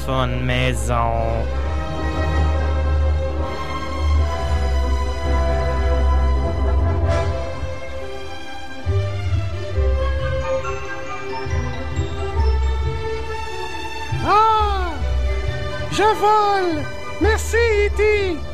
téléphone maison. Ah! Je vole! Merci, E.T.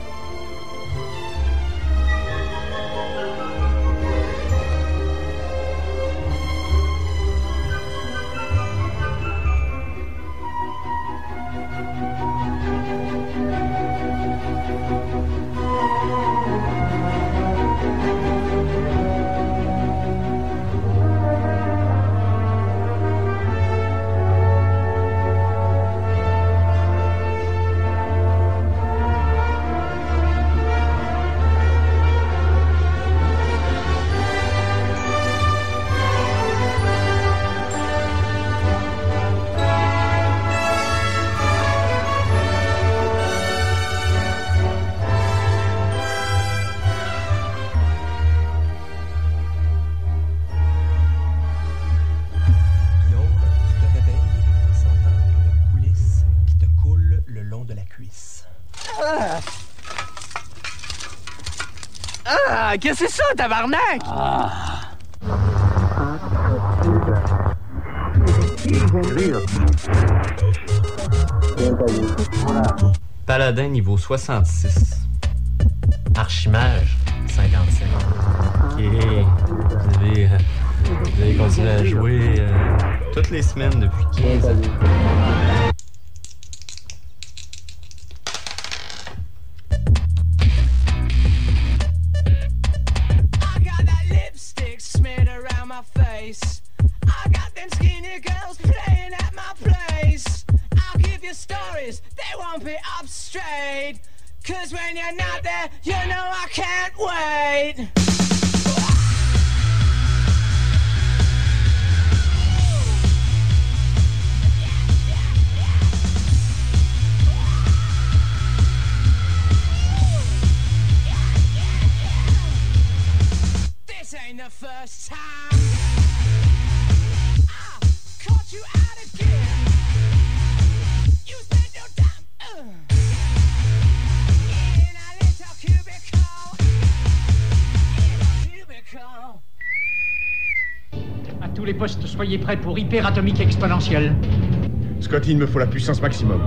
Ah, qu'est-ce que c'est ça, tabarnak? Paladin niveau 66. Archimage 55. Ok. Vous avez, euh, vous avez continué à jouer euh, toutes les semaines depuis 15 ans. Prêts pour hyperatomique exponentielle. Scotty, il me faut la puissance maximum.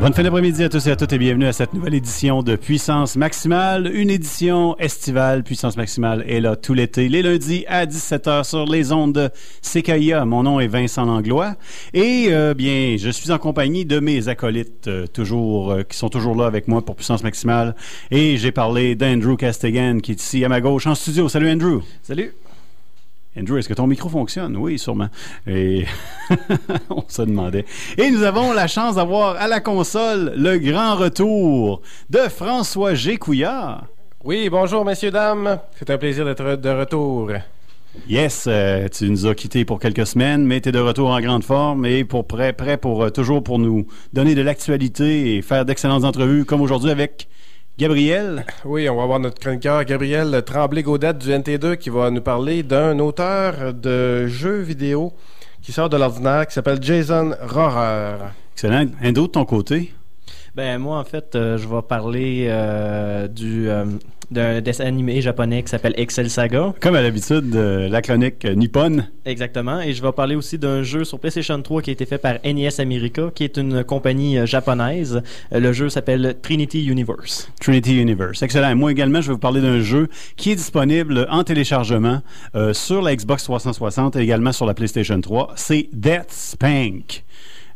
Bonne fin d'après-midi à tous et à toutes et bienvenue à cette nouvelle édition de Puissance Maximale, une édition estivale. Puissance Maximale est là tout l'été, les lundis à 17h sur les ondes de CKIA. Mon nom est Vincent Langlois et euh, bien, je suis en compagnie de mes acolytes euh, toujours euh, qui sont toujours là avec moi pour Puissance Maximale et j'ai parlé d'Andrew Castigan qui est ici à ma gauche en studio. Salut Andrew. Salut! Andrew, est-ce que ton micro fonctionne? Oui, sûrement. Et on se demandait. Et nous avons la chance d'avoir à la console le grand retour de François Gécouillard. Oui, bonjour messieurs, dames. C'est un plaisir d'être de retour. Yes, euh, tu nous as quittés pour quelques semaines, mais tu es de retour en grande forme et pour prêt, prêt pour euh, toujours pour nous donner de l'actualité et faire d'excellentes entrevues comme aujourd'hui avec Gabriel? Oui, on va avoir notre chroniqueur Gabriel Tremblay-Gaudette du NT2 qui va nous parler d'un auteur de jeux vidéo qui sort de l'ordinaire qui s'appelle Jason Rohrer. Excellent. Un d'autre de ton côté? Ben moi en fait euh, je vais parler euh, du euh, d'un dessin animé japonais qui s'appelle Excel Saga. Comme à l'habitude, euh, la chronique euh, nippone. Exactement. Et je vais parler aussi d'un jeu sur PlayStation 3 qui a été fait par NES America, qui est une compagnie euh, japonaise. Le jeu s'appelle Trinity Universe. Trinity Universe. Excellent. Moi également, je vais vous parler d'un jeu qui est disponible en téléchargement euh, sur la Xbox 360 et également sur la PlayStation 3. C'est Death Spank.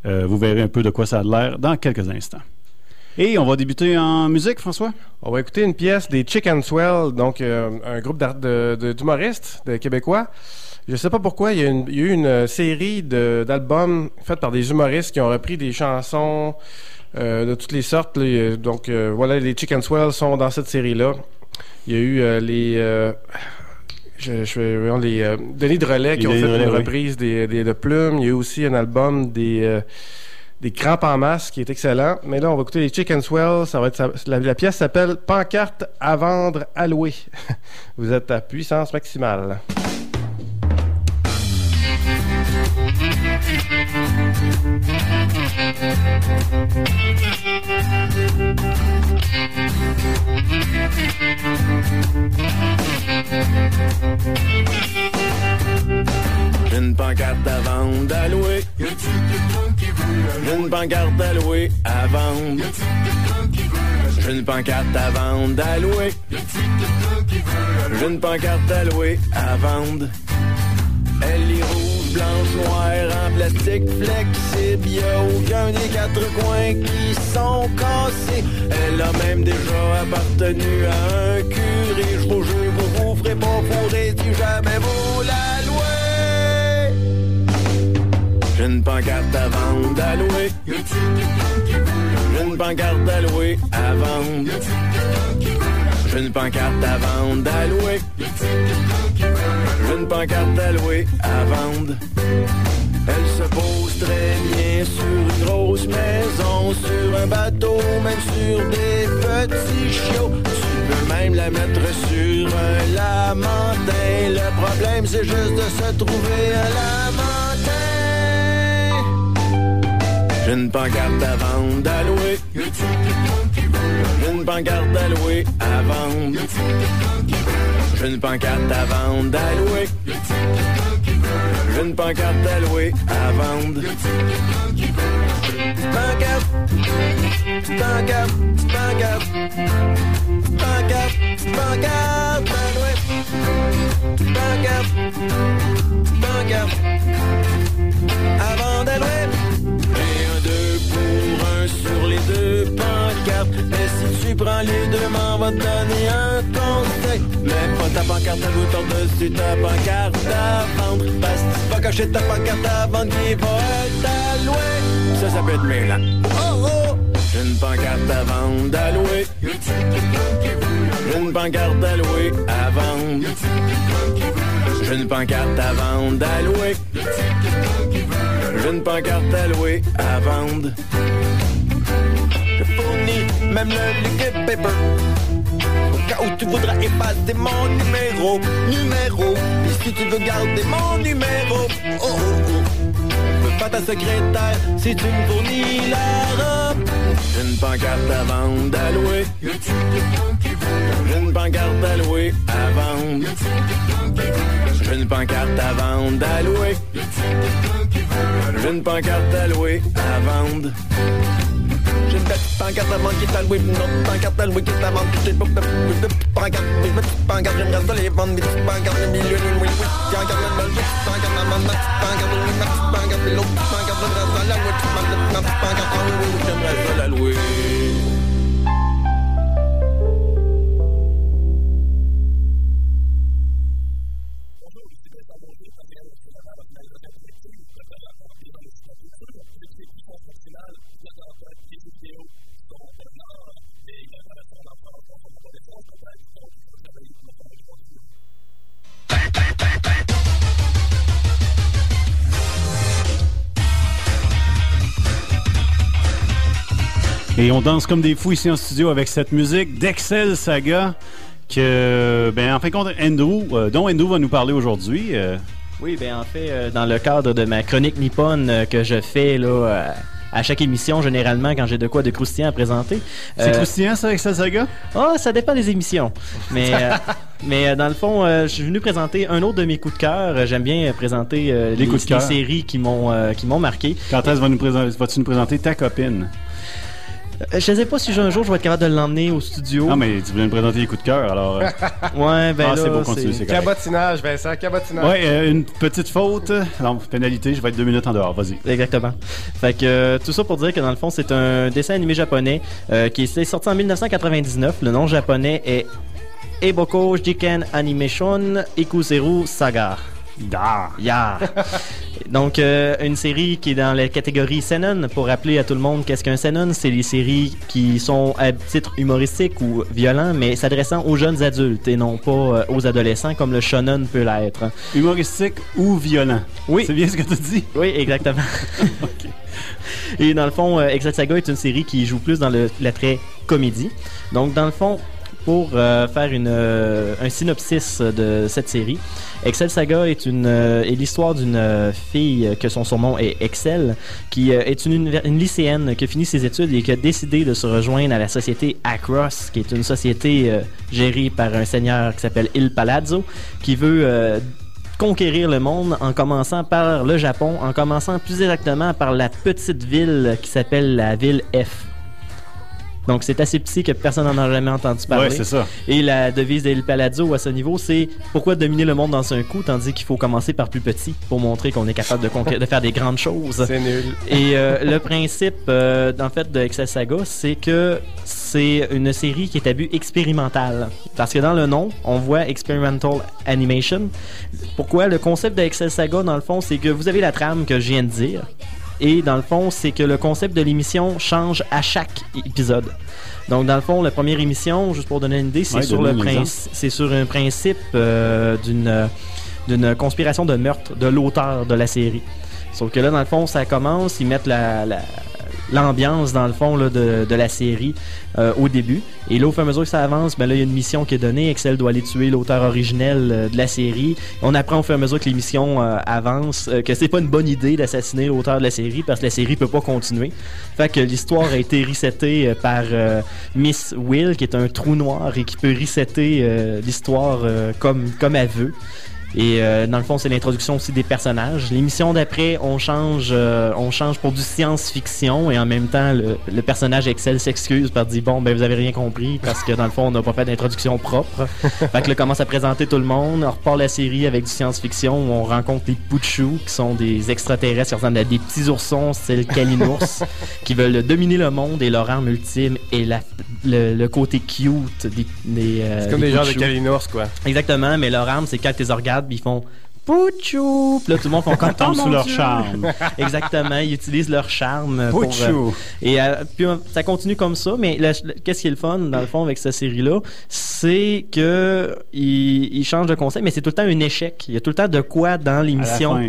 Euh, vous verrez un peu de quoi ça a l'air dans quelques instants. Et on va débuter en musique, François? On va écouter une pièce des Chicken Swell, donc euh, un groupe d'art- de- de- d'humoristes de, québécois. Je sais pas pourquoi, il y a, une- il y a eu une euh, série d'albums faits par des humoristes qui ont repris des chansons euh, de toutes les sortes. Les- donc euh, voilà, les Chicken Swell sont dans cette série-là. Il y a eu les... je, je vais- voyons, les Denis de Relais qui ont fait une oui. reprise des, des- de Plume. Il y a eu aussi un album des des crampes en masse, qui est excellent. Mais là, on va écouter les Chicken Swell. Ça va être, la, la, pièce s'appelle Pancarte à vendre, à louer. Vous êtes à puissance maximale. Une pancarte à vendre à louer. J'ai une pancarte à louer à vendre. J'ai une pancarte à vendre à louer? J'ai une pancarte à louer à vendre. Elle est rouge, blanche, noire, en plastique flexible. Y'a aucun des quatre coins qui sont cassés. Elle a même déjà appartenu à un curé. Je vous jure, vous vous ferez pas fourrer si jamais vous la louez. J'ai une pancarte à vendre à louer. J'ai une pancarte à louer à vendre. J'ai une pancarte à vendre à louer. J'ai une pancarte à louer à vendre. Elle se pose très bien sur une grosse maison, sur un bateau, même sur des petits chiots. Tu peux même la mettre sur un lamentin. Le problème, c'est juste de se trouver un lamentin. J'ai une pancarte à vendre à louer. J'ai une pancarte à louer à vendre. J'ai une pancarte à vendre à louer. J'ai une pancarte à louer à vendre. Pancarte, pancarte, pancarte, pancarte, pancarte à louer. Pancarte, pancarte, à vendre. Pour un sur les deux pancartes. Mais si tu prends les deux, m'en va te donner un conseil. Mais pas ta pancarte à louer par-dessus ta pancarte à vendre. Parce que tu cacher ta pancarte à vendre qui va être louer. Ça, ça peut être. Oh oh! J'ai une pancarte à vendre à louer. J'ai une pancarte à louer à vendre. J'ai une pancarte à vendre à louer. J'ai une pancarte à louer à vendre. Je fournis même le liquid paper. Au cas où tu voudras effacer mon numéro, numéro. Et si tu veux garder mon numéro, oh oh oh. Je pas ta secrétaire si tu me fournis la robe. J'ai une pancarte à vendre à louer. J'ai une pancarte à louer à vendre. J'ai une pancarte à vendre à louer. J'ai une pancarte à louer à vendre. J'ai une petite pancarte à vendre qui est à louer, une autre pancarte à louer qui est à vendre. J'ai pas de petites pancartes, mes petites pancartes, j'aimerais ça les vendre, mes. Pancarte, petite pancarte, ma petite pancarte, pancarte, pancarte, pancarte, j'aimerais ça la louer. Et on danse comme des fous ici en studio avec cette musique d'Excel Saga que, ben, en fin de compte, Andrew, euh, dont Andrew va nous parler aujourd'hui. euh, Oui, ben en fait, euh, dans le cadre de ma chronique nippone euh, que je fais là euh, à chaque émission, généralement, quand j'ai de quoi de croustillant à présenter. C'est euh, croustillant, ça, Excel Saga? Ah, ça dépend des émissions. Mais, euh, mais dans le fond, euh, je suis venu présenter un autre de mes coups de cœur. J'aime bien présenter les, coups de cœur. séries qui m'ont qui m'ont marqué. Quand est-ce présenter- vas-tu nous présenter ta copine? Euh, Je sais pas si un jour je vais être capable de l'emmener au studio. Non, mais tu voulais nous présenter les coups de cœur, alors. euh, Ouais, ben Ah, c'est beau, continue, c'est. Cabotinage, Vincent, cabotinage. Ouais, euh, une petite faute. Non, pénalité, je vais être deux minutes en dehors. Vas-y. Exactement. Fait que euh, tout ça pour dire que dans le fond, c'est un dessin animé japonais euh, qui est sorti en 1999. Le nom japonais est Eboko Jiken Animation Ikuzeru Saga. Da. Ya. Donc, euh, une série qui est dans la catégorie Seinen. Pour rappeler à tout le monde qu'est-ce qu'un Seinen, c'est les séries qui sont à titre humoristique ou violent, mais s'adressant aux jeunes adultes et non pas euh, aux adolescents comme le shonen peut l'être. Humoristique ou violent. Oui. C'est bien ce que tu dis? Oui, exactement. Et dans le fond, euh, Exit Saga est une série qui joue plus dans le l'attrait comédie. Donc, dans le fond, pour euh, faire une, euh, un synopsis de cette série. Excel Saga est, une, euh, est l'histoire d'une fille que son surnom est Excel, qui est une, une lycéenne qui a fini ses études et qui a décidé de se rejoindre à la société Across, qui est une société gérée par un seigneur qui s'appelle Il Palazzo, qui veut conquérir le monde en commençant par le Japon, en commençant plus exactement par la petite ville qui s'appelle la ville F. Donc c'est assez petit que personne n'en a jamais entendu parler. Ouais, c'est ça. Et la devise d'El Palazzo à ce niveau, c'est pourquoi dominer le monde dans un coup, tandis qu'il faut commencer par plus petit pour montrer qu'on est capable de, faire des grandes choses. C'est nul. Et euh, le principe, euh, en fait, de Excel Saga, c'est que c'est une série qui est à but expérimental. Parce que dans le nom, on voit Experimental Animation. Pourquoi? Le concept de Excel Saga, dans le fond, c'est que vous avez la trame que je viens de dire. Et dans le fond, c'est que le concept de l'émission change à chaque épisode. Donc, dans le fond, la première émission, juste pour donner une idée, c'est Ouais, sur le c'est sur un principe euh, d'une d'une conspiration de meurtre de l'auteur de la série. Sauf que là, dans le fond, ça commence, ils mettent la, la- l'ambiance, dans le fond, là, de, de la série euh, au début. Et là, au fur et à mesure que ça avance, ben là, il y a une mission qui est donnée. Excel doit aller tuer l'auteur originel euh, de la série. On apprend au fur et à mesure que l'émission euh, avance euh, que c'est pas une bonne idée d'assassiner l'auteur de la série parce que la série peut pas continuer. Fait que l'histoire a été resettée euh, par Miss Will, qui est un trou noir et qui peut resetter l'histoire comme, comme elle veut. Et euh, dans le fond, c'est l'introduction aussi des personnages. L'émission d'après, on change, euh, on change pour du science-fiction et en même temps, le, le personnage Excel s'excuse par dire bon, ben vous avez rien compris parce que dans le fond, on n'a pas fait d'introduction propre. fait que là, commence à présenter tout le monde. On repart la série avec du science-fiction où on rencontre les Puchus qui sont des extraterrestres qui ressemblent à des petits oursons, style Kalinours, qui veulent dominer le monde et leur arme ultime est la, le, le côté cute des, des euh, C'est comme des des gens de. Kalinours, quoi. Exactement, mais leur arme, c'est quand tu les puis ils font Pouchou! Puis là, tout le monde font comme Tombe Oh, sous leur Dieu! charme. Exactement, ils utilisent leur charme. pour, euh, et euh, puis euh, ça continue comme ça, mais qu'est-ce qui est le fun, dans le fond, avec cette série-là, c'est que ils, changent de concept, mais c'est tout le temps un échec. Il y a tout le temps de quoi dans l'émission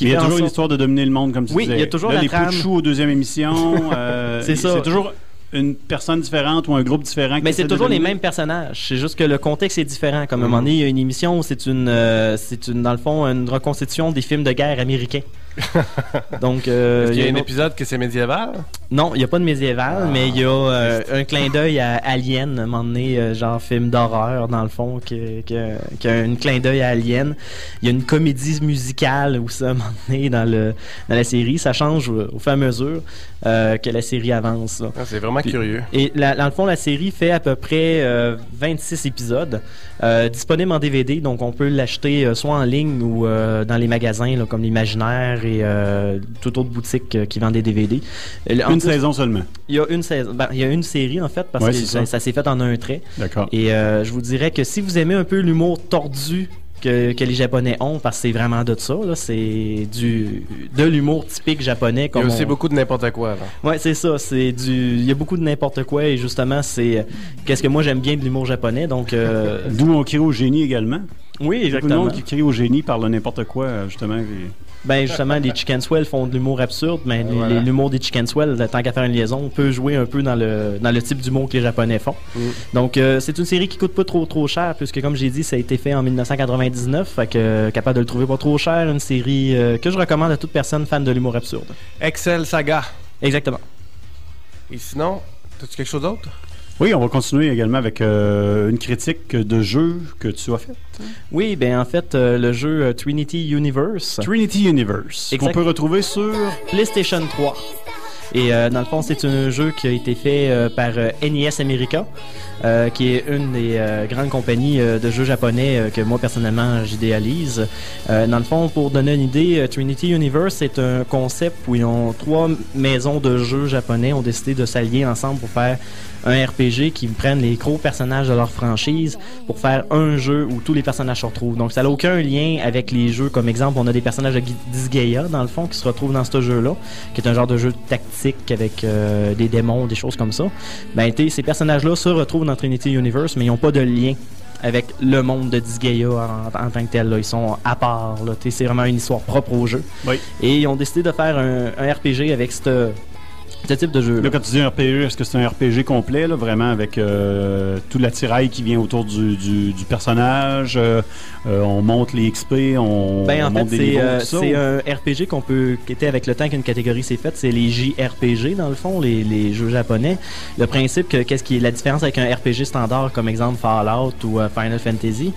il y a toujours une histoire de dominer le monde, comme tu Oui, disais. il y a toujours Là, la les trame. Aux deuxième émission. euh, C'est ça. C'est toujours une personne différente ou un groupe différent. Mais c'est toujours les mêmes personnages. C'est juste que le contexte est différent. Comme à un moment donné, il y a une émission où c'est une, euh, c'est une, dans le fond, une reconstitution des films de guerre américains. Donc, euh, Est-ce qu'il y a il y a un épisode que c'est médiéval? Non, il n'y a pas de médiéval, mais il y a euh, un clin d'œil à Alien, à un moment donné, euh, genre film d'horreur, dans le fond, qui, qui, qui a un clin d'œil à Alien. Il y a une comédie musicale aussi, à un moment donné, dans, le, dans la série. Ça change au, fur et à mesure euh, que la série avance. Ah, c'est vraiment Puis- curieux. Et la- dans le fond, la série fait à peu près euh, 26 épisodes, disponibles en DVD, donc on peut l'acheter soit en ligne ou dans les magasins là, comme l'Imaginaire et euh, toute autre boutique euh, qui vend des DVD. Euh, en Une plus, saison seulement. Il y a une saison, ben, il y a une série en fait parce Ouais, que ça, s'est fait en un trait. D'accord. Et euh, je vous dirais que si vous aimez un peu l'humour tordu que, que les Japonais ont, parce que c'est vraiment de ça, là, c'est du de l'humour typique japonais. Il y a Comme aussi on- beaucoup de n'importe quoi. Ouais, c'est ça. C'est du. Il y a beaucoup de n'importe quoi et justement, c'est. Qu'est-ce que moi j'aime bien de l'humour japonais. Donc. euh, D'où on crie au génie également. oui, Beaucoup de exactement. monde qui crie au génie par le n'importe quoi, justement. et- Ben justement, les Chicken Swell font de l'humour absurde, mais Voilà. l'humour des Chicken Swell, tant qu'à faire une liaison, on peut jouer un peu dans le dans le type d'humour que les Japonais font. Mm. Donc euh, c'est une série qui coûte pas trop trop cher, puisque comme j'ai dit, ça a été fait en 1999, fait que euh, capable de le trouver pas trop cher, une série euh, que je recommande à toute personne fan de l'humour absurde. Excel Saga. Exactement. Et sinon, as-tu quelque chose d'autre? Oui, on va continuer également avec euh, une critique de jeu que tu as fait. Oui, ben en fait, euh, le jeu euh, Trinity Universe. Trinity Universe, qu'on Exact. peut retrouver sur... PlayStation 3. Et euh, dans le fond, c'est un jeu qui a été fait euh, par NES America, euh, qui est une des grandes compagnies de jeux japonais que moi personnellement j'idéalise. Dans le fond, pour donner une idée, Trinity Universe c'est un concept où ils ont trois maisons de jeux japonais ont décidé de s'allier ensemble pour faire un RPG qui prennent les gros personnages de leur franchise pour faire un jeu où tous les personnages se retrouvent. Donc ça n'a aucun lien avec les jeux. Comme exemple, on a des personnages de Disgaea dans le fond qui se retrouvent dans ce jeu-là, qui est un genre de jeu tactique avec euh, des démons, des choses comme ça. Ben, ces personnages-là se retrouvent dans Trinity Universe, mais ils n'ont pas de lien avec le monde de Disgaea en, en tant que tel. là. Ils sont à part. C'est vraiment une histoire propre au jeu. Oui. Et ils ont décidé de faire un, un RPG avec cette Ce type de jeu. Là, quand tu dis un RPG, est-ce que c'est un RPG complet, là, vraiment avec euh, tout l'attirail qui vient autour du, du- du personnage euh, euh, On monte les XP, on, Ben, on en monte fait, des c'est un RPG qu'on peut quitter avec le temps qu'une catégorie s'est faite. C'est les JRPG, dans le fond, les, les jeux japonais. Le principe, que qu'est-ce qui est la différence avec un RPG standard, comme exemple Fallout ou Final Fantasy,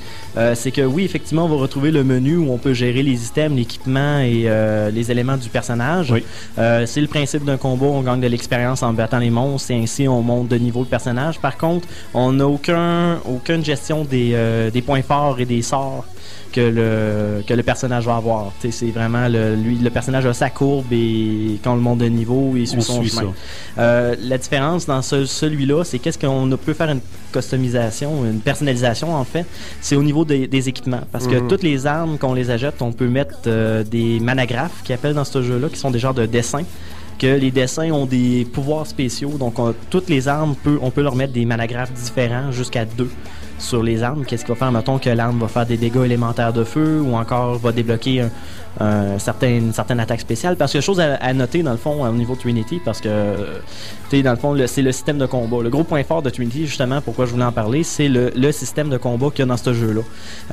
c'est que oui, effectivement, on va retrouver le menu où on peut gérer les items, l'équipement et les éléments du personnage. Oui. C'est le principe d'un combat, on gagne de l'expérience en battant les monstres et ainsi on monte de niveau le personnage. Par contre, on n'a aucun, aucune gestion des, euh, des points forts et des sorts que le, que le personnage va avoir. C'est vraiment le, lui, le personnage a sa courbe et quand on le monte de niveau, il suit On son suit chemin. Euh, la différence dans ce- celui-là, c'est qu'est-ce qu'on peut faire une customisation, une personnalisation en fait, c'est au niveau des, des équipements. Parce que Mhm. toutes les armes qu'on les achète, on peut mettre euh, des managraphes qui appellent dans ce jeu-là, qui sont des genres de dessins que les dessins ont des pouvoirs spéciaux. Donc, on- toutes les armes, peut, on peut leur mettre des managraphes différents jusqu'à deux sur les armes. Qu'est-ce qui va faire, mettons, que l'arme va faire des dégâts élémentaires de feu ou encore va débloquer un, un certain, une certaine attaque spéciale. Parce que chose à, à noter, dans le fond, au niveau Trinity, parce que, tu sais, dans le fond, c'est le système de combat. Le gros point fort de Trinity, justement, pourquoi je voulais en parler, c'est le, le système de combat qu'il y a dans ce jeu-là.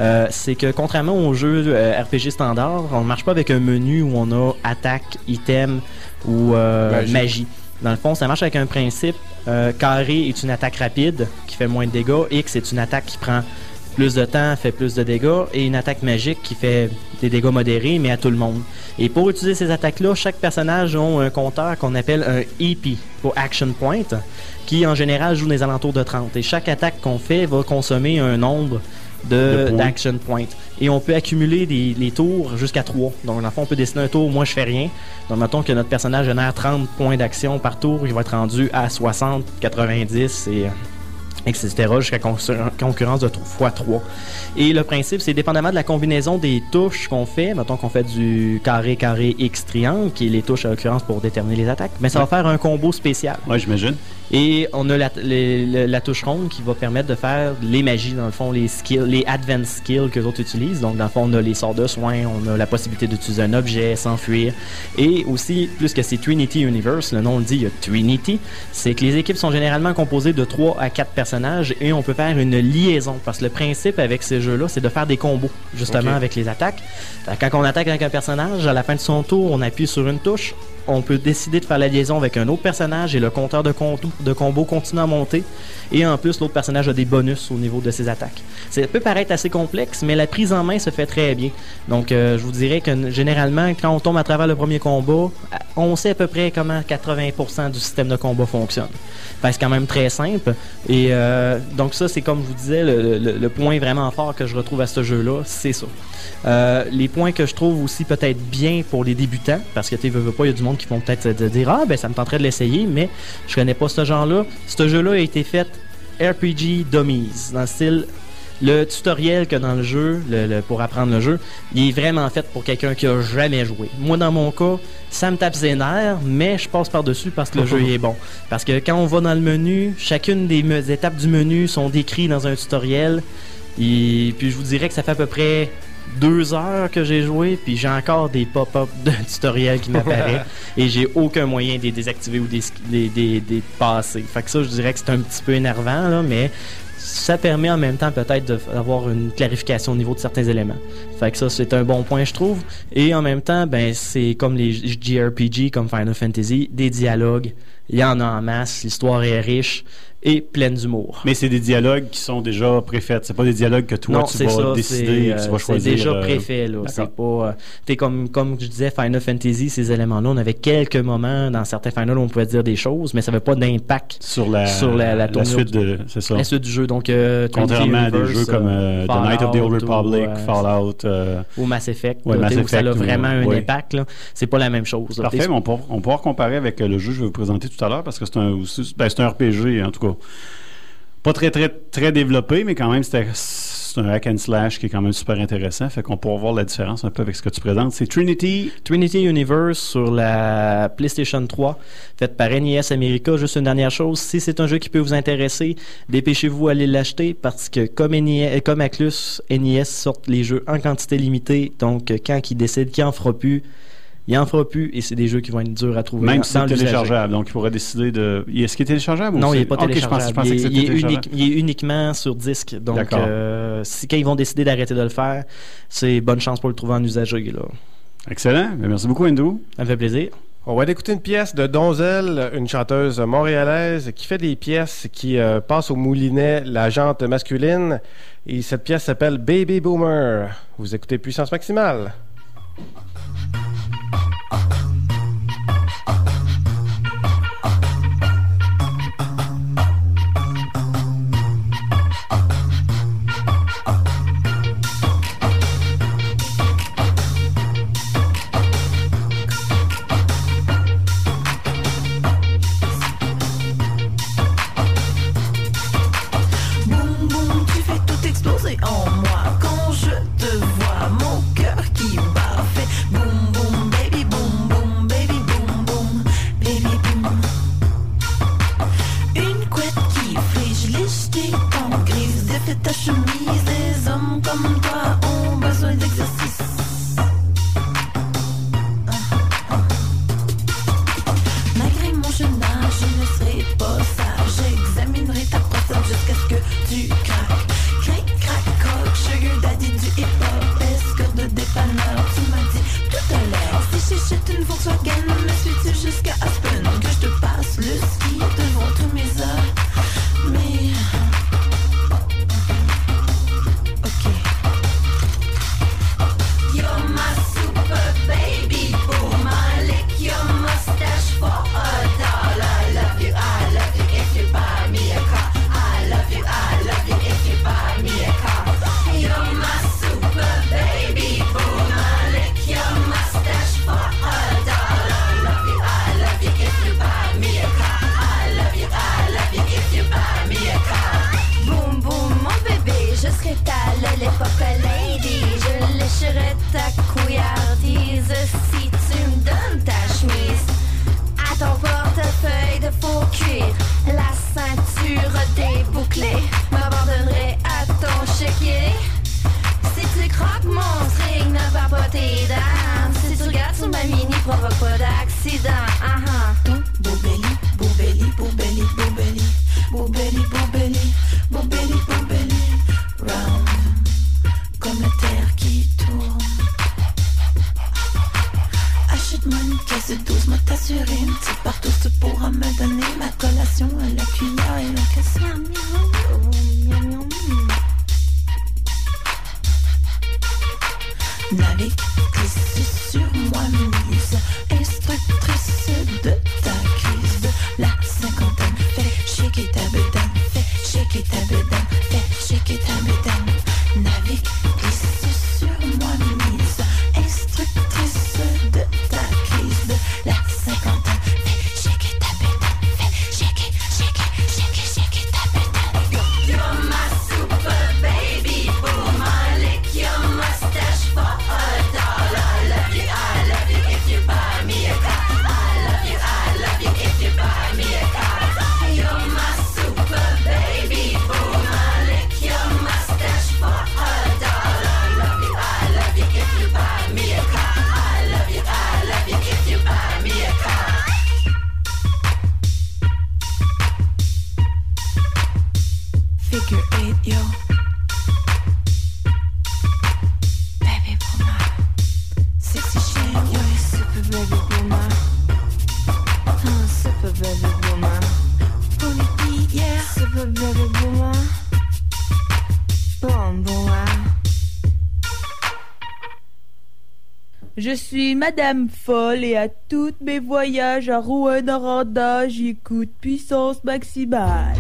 Euh, c'est que, contrairement aux jeux euh, RPG standard, on ne marche pas avec un menu où on a attaque, item ou euh, Magie. Dans le fond, ça marche avec un principe. euh, carré est une attaque rapide qui fait moins de dégâts. X est une attaque qui prend plus de temps, fait plus de dégâts. Et une attaque magique qui fait des dégâts modérés, mais à tout le monde. Et pour utiliser ces attaques-là, chaque personnage a un compteur qu'on appelle un EP pour Action Point, qui en général joue les alentours de 30. Et chaque attaque qu'on fait va consommer un nombre De de d'action point. Et on peut accumuler des, les tours jusqu'à 3. Donc, dans le fond, on peut dessiner un tour, moi je fais rien. Donc, mettons que notre personnage génère 30 points d'action par tour, il va être rendu à 60, 90 et euh, etc. jusqu'à con- concurrence de x3. Et le principe, c'est dépendamment de la combinaison des touches qu'on fait, mettons qu'on fait du carré, carré, X, triangle, qui est les touches à l'occurrence pour déterminer les attaques, mais ça va faire un combo spécial. Ouais, j'imagine. Et on a la, les- le- la touche ronde qui va permettre de faire les magies, dans le fond, les skills, les advanced skills que les autres utilisent. Donc, dans le fond, on a les sorts de soins, on a la possibilité d'utiliser un objet, s'enfuir. Et aussi, plus que c'est Trinity Universe, le nom le dit, il y a Trinity, c'est que les équipes sont généralement composées de 3 à 4 personnages et on peut faire une liaison. Parce que le principe avec ces jeux-là, c'est de faire des combos, justement, avec les attaques. Quand on attaque avec un personnage, à la fin de son tour, on appuie sur une touche, on peut décider de faire la liaison avec un autre personnage et le compteur de, com- de combo continue à monter. Et en plus, l'autre personnage a des bonus au niveau de ses attaques. Ça peut paraître assez complexe, mais la prise en main se fait très bien. Donc, euh, je vous dirais que généralement, quand on tombe à travers le premier combat, on sait à peu près comment 80% du système de combat fonctionne. Que c'est quand même très simple. Et euh, donc ça, c'est comme je vous disais, le, point vraiment fort que je retrouve à ce jeu-là, c'est ça. Euh, les points que je trouve aussi peut-être bien pour les débutants, parce que tu veux pas, il y a du monde qui vont peut-être dire ah ben ça me tenterait de l'essayer, mais je connais pas ce genre-là. Ce jeu-là a été fait RPG Dummies, dans le style le tutoriel que dans le jeu, pour apprendre le jeu, il est vraiment fait pour quelqu'un qui a jamais joué. Moi, dans mon cas, ça me tape ses mais je passe par-dessus parce que le jeu est bon. Parce que quand on va dans le menu, chacune des me- étapes du menu sont décrites dans un tutoriel. Et puis je vous dirais que ça fait à peu près deux heures que j'ai joué, puis j'ai encore des pop-up de tutoriels qui m'apparaissent et j'ai aucun moyen de les désactiver ou de les, passer. Fait que ça, je dirais que c'est un petit peu énervant, là, mais ça permet en même temps peut-être d'avoir une clarification au niveau de certains éléments. Fait que ça, c'est un bon point, je trouve. Et en même temps, ben, c'est comme les JRPG, comme Final Fantasy, des dialogues. Il y en a en masse, l'histoire est riche et pleine d'humour. Mais c'est des dialogues qui sont déjà préfaits. C'est pas des dialogues que toi non, tu c'est vas ça, décider, c'est, tu euh, vas c'est choisir. déjà euh, là. d'accord. C'est pas. euh, comme, comme je disais, Final Fantasy, ces éléments-là, on avait quelques moments dans certains Final où on pouvait dire des choses, mais ça n'avait pas d'impact sur la, sur la, la, suite de. C'est ça. la suite du jeu. Donc, euh, Contrairement à des jeux comme euh, The Night of the Old Republic, ou, euh, Fallout. euh, ou Mass Effect, Ouais, Mass t'sais, où ça a Effect, vraiment ou- un ouais. impact. C'est pas la même chose. là. Parfait, mais on peut, on pourra comparer avec euh, le jeu que je vais vous présenter tout à l'heure parce que c'est un, ben, c'est un RPG en tout cas. Pas très très développé, mais quand même c'est un hack and slash qui est quand même super intéressant. Fait qu'on pourra voir la différence un peu avec ce que tu présentes. C'est Trinity. Trinity Universe sur la PlayStation 3, faite par NES America. Juste une dernière chose, si c'est un jeu qui peut vous intéresser, dépêchez-vous à aller l'acheter parce que comme, NES, comme Aclus, NES sortent les jeux en quantité limitée. Donc, euh, quand ils décident qu'ils en fera plus, il en fera plus et c'est des jeux qui vont être durs à trouver. Même si c'est téléchargeable, donc il pourrait décider de. Est-ce qu'il est téléchargeable ou Non, il n'est pas téléchargeable. Il, est, uniquement sur disque. Donc, euh, quand ils vont décider d'arrêter de le faire, c'est bonne chance pour le trouver en usager. Là. Excellent. Ben, merci beaucoup, Andrew. Ça me fait plaisir. On va écouter une pièce de Donzel, une chanteuse montréalaise qui fait des pièces qui euh, passent au moulinet la jante masculine. Et cette pièce s'appelle Baby Boomer. Vous écoutez Puissance Maximale. Si tu croques mon string, ne perds pas tes dames. Si tu regardes sur ma mini, provoque pas d'accident. Uh -huh. Je suis Madame Folle et à tous mes voyages à Rouen-Noranda, j'écoute puissance maximale.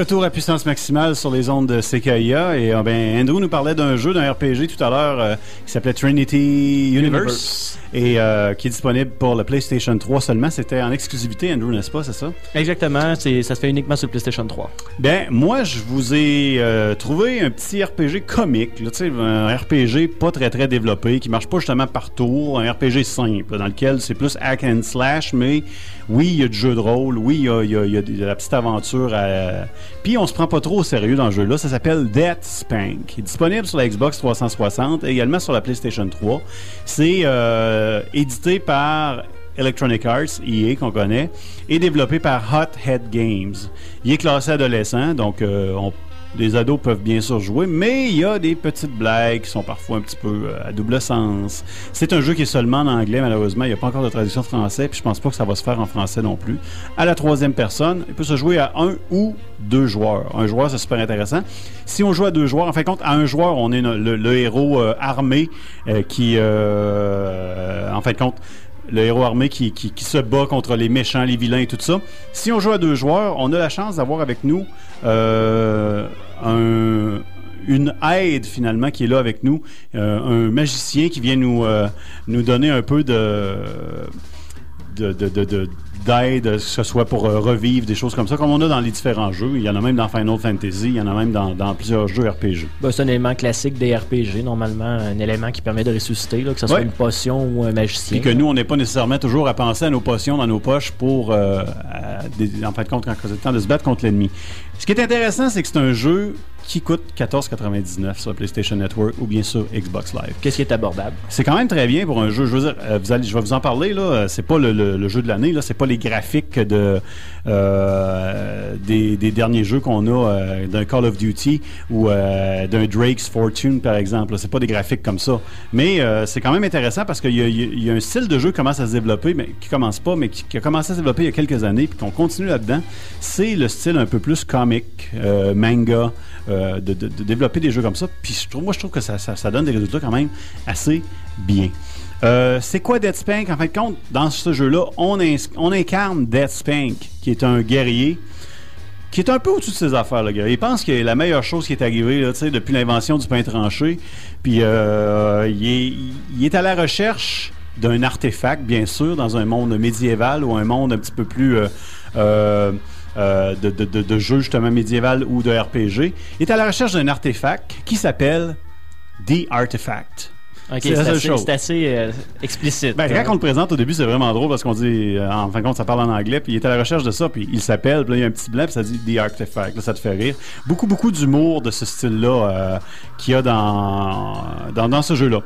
Retour à puissance maximale sur les ondes de CKIA. Et euh, ben, Andrew nous parlait d'un jeu, d'un RPG tout à l'heure euh, qui s'appelait Trinity Universe. Et euh, qui est disponible pour le PlayStation 3 seulement. C'était en exclusivité, Andrew, n'est-ce pas, c'est ça? Exactement, c'est, ça se fait uniquement sur le PlayStation 3. Ben, moi, je vous ai euh, trouvé un petit RPG comique, là, un RPG pas très très développé, qui marche pas justement par tour, un RPG simple, dans lequel c'est plus hack and slash, mais oui, il y a du jeu de rôle, oui, il y a, il y a- il y a de la petite aventure. à- Puis on se prend pas trop au sérieux dans le jeu-là. Ça s'appelle Death Spank. Il est disponible sur la Xbox 360 et également sur la PlayStation 3. C'est euh, édité par Electronic Arts, EA qu'on connaît, et développé par Hot Head Games. Il est classé adolescent, donc euh, on- les ados peuvent bien sûr jouer, mais il y a des petites blagues qui sont parfois un petit peu euh, à double sens. C'est un jeu qui est seulement en anglais, malheureusement. Il n'y a pas encore de traduction français, puis je pense pas que ça va se faire en français non plus. À la troisième personne, il peut se jouer à un ou deux joueurs. Un joueur, c'est super intéressant. Si on joue à deux joueurs, en fin de compte, à un joueur, on est le, héros euh, armé euh, qui, en fin de compte, le héros armé qui, qui- se bat contre les méchants, les vilains et tout ça. Si on joue à deux joueurs, on a la chance d'avoir avec nous euh, un- une aide finalement qui est là avec nous, euh, un magicien qui vient nous, euh, nous donner un peu de- de- d'aide, que ce soit pour euh, revivre des choses comme ça, comme on a dans les différents jeux. Il y en a même dans Final Fantasy, il y en a même dans, dans plusieurs jeux RPG. Ben, c'est un élément classique des RPG, normalement, un élément qui permet de ressusciter, là, que ce soit Ouais. une potion ou un magicien. Puis que nous, on n'est pas nécessairement toujours à penser à nos potions dans nos poches pour, euh, à des- en fin de compte, quand c'est le temps de se battre contre l'ennemi. Ce qui est intéressant, c'est que c'est un jeu qui coûte 14,99 sur PlayStation Network ou bien sur Xbox Live. Qu'est-ce qui est abordable? C'est quand même très bien pour un jeu. Je veux dire, euh, vous allez, je vais vous en parler là. euh, C'est pas le, le- le jeu de l'année là. C'est pas les graphiques de des, des derniers jeux qu'on a euh, d'un Call of Duty ou euh, d'un Drake's Fortune par exemple. C'est pas des graphiques comme ça. Mais euh, c'est quand même intéressant parce qu'il y, y y a un style de jeu qui commence à se développer, mais qui commence pas, mais qui, a commencé à se développer il y a quelques années, puis qu'on continue là-dedans. C'est le style un peu plus comique, euh, manga, euh, de, de- de développer des jeux comme ça. Puis je trouve, moi, je trouve que ça- ça donne des résultats quand même assez bien. Euh, c'est quoi Dead Spank? En fin de compte, dans ce jeu-là, on, incarne Dead Spank, qui est un guerrier qui est un peu au-dessus de ses affaires, le gars. Il pense que la meilleure chose qui est arrivée depuis l'invention du pain tranché. Puis euh, il, est, il est à la recherche d'un artefact, bien sûr, dans un monde médiéval ou un monde un petit peu plus euh, euh, euh, de, de jeu justement médiéval ou de RPG. Il est à la recherche d'un artefact qui s'appelle The Artifact. C'est c'est la seule assez, chose. c'est assez, euh, explicite. Ben, quand on le présente au début, c'est vraiment drôle parce qu'on dit, euh, en fin de compte, ça parle en anglais, puis il est à la recherche de ça, puis il s'appelle, puis là, il y a un petit blanc, puis ça dit The Artifact. Là, ça te fait rire. Beaucoup, beaucoup d'humour de ce style-là euh, qu'il y a dans, dans, dans ce jeu-là.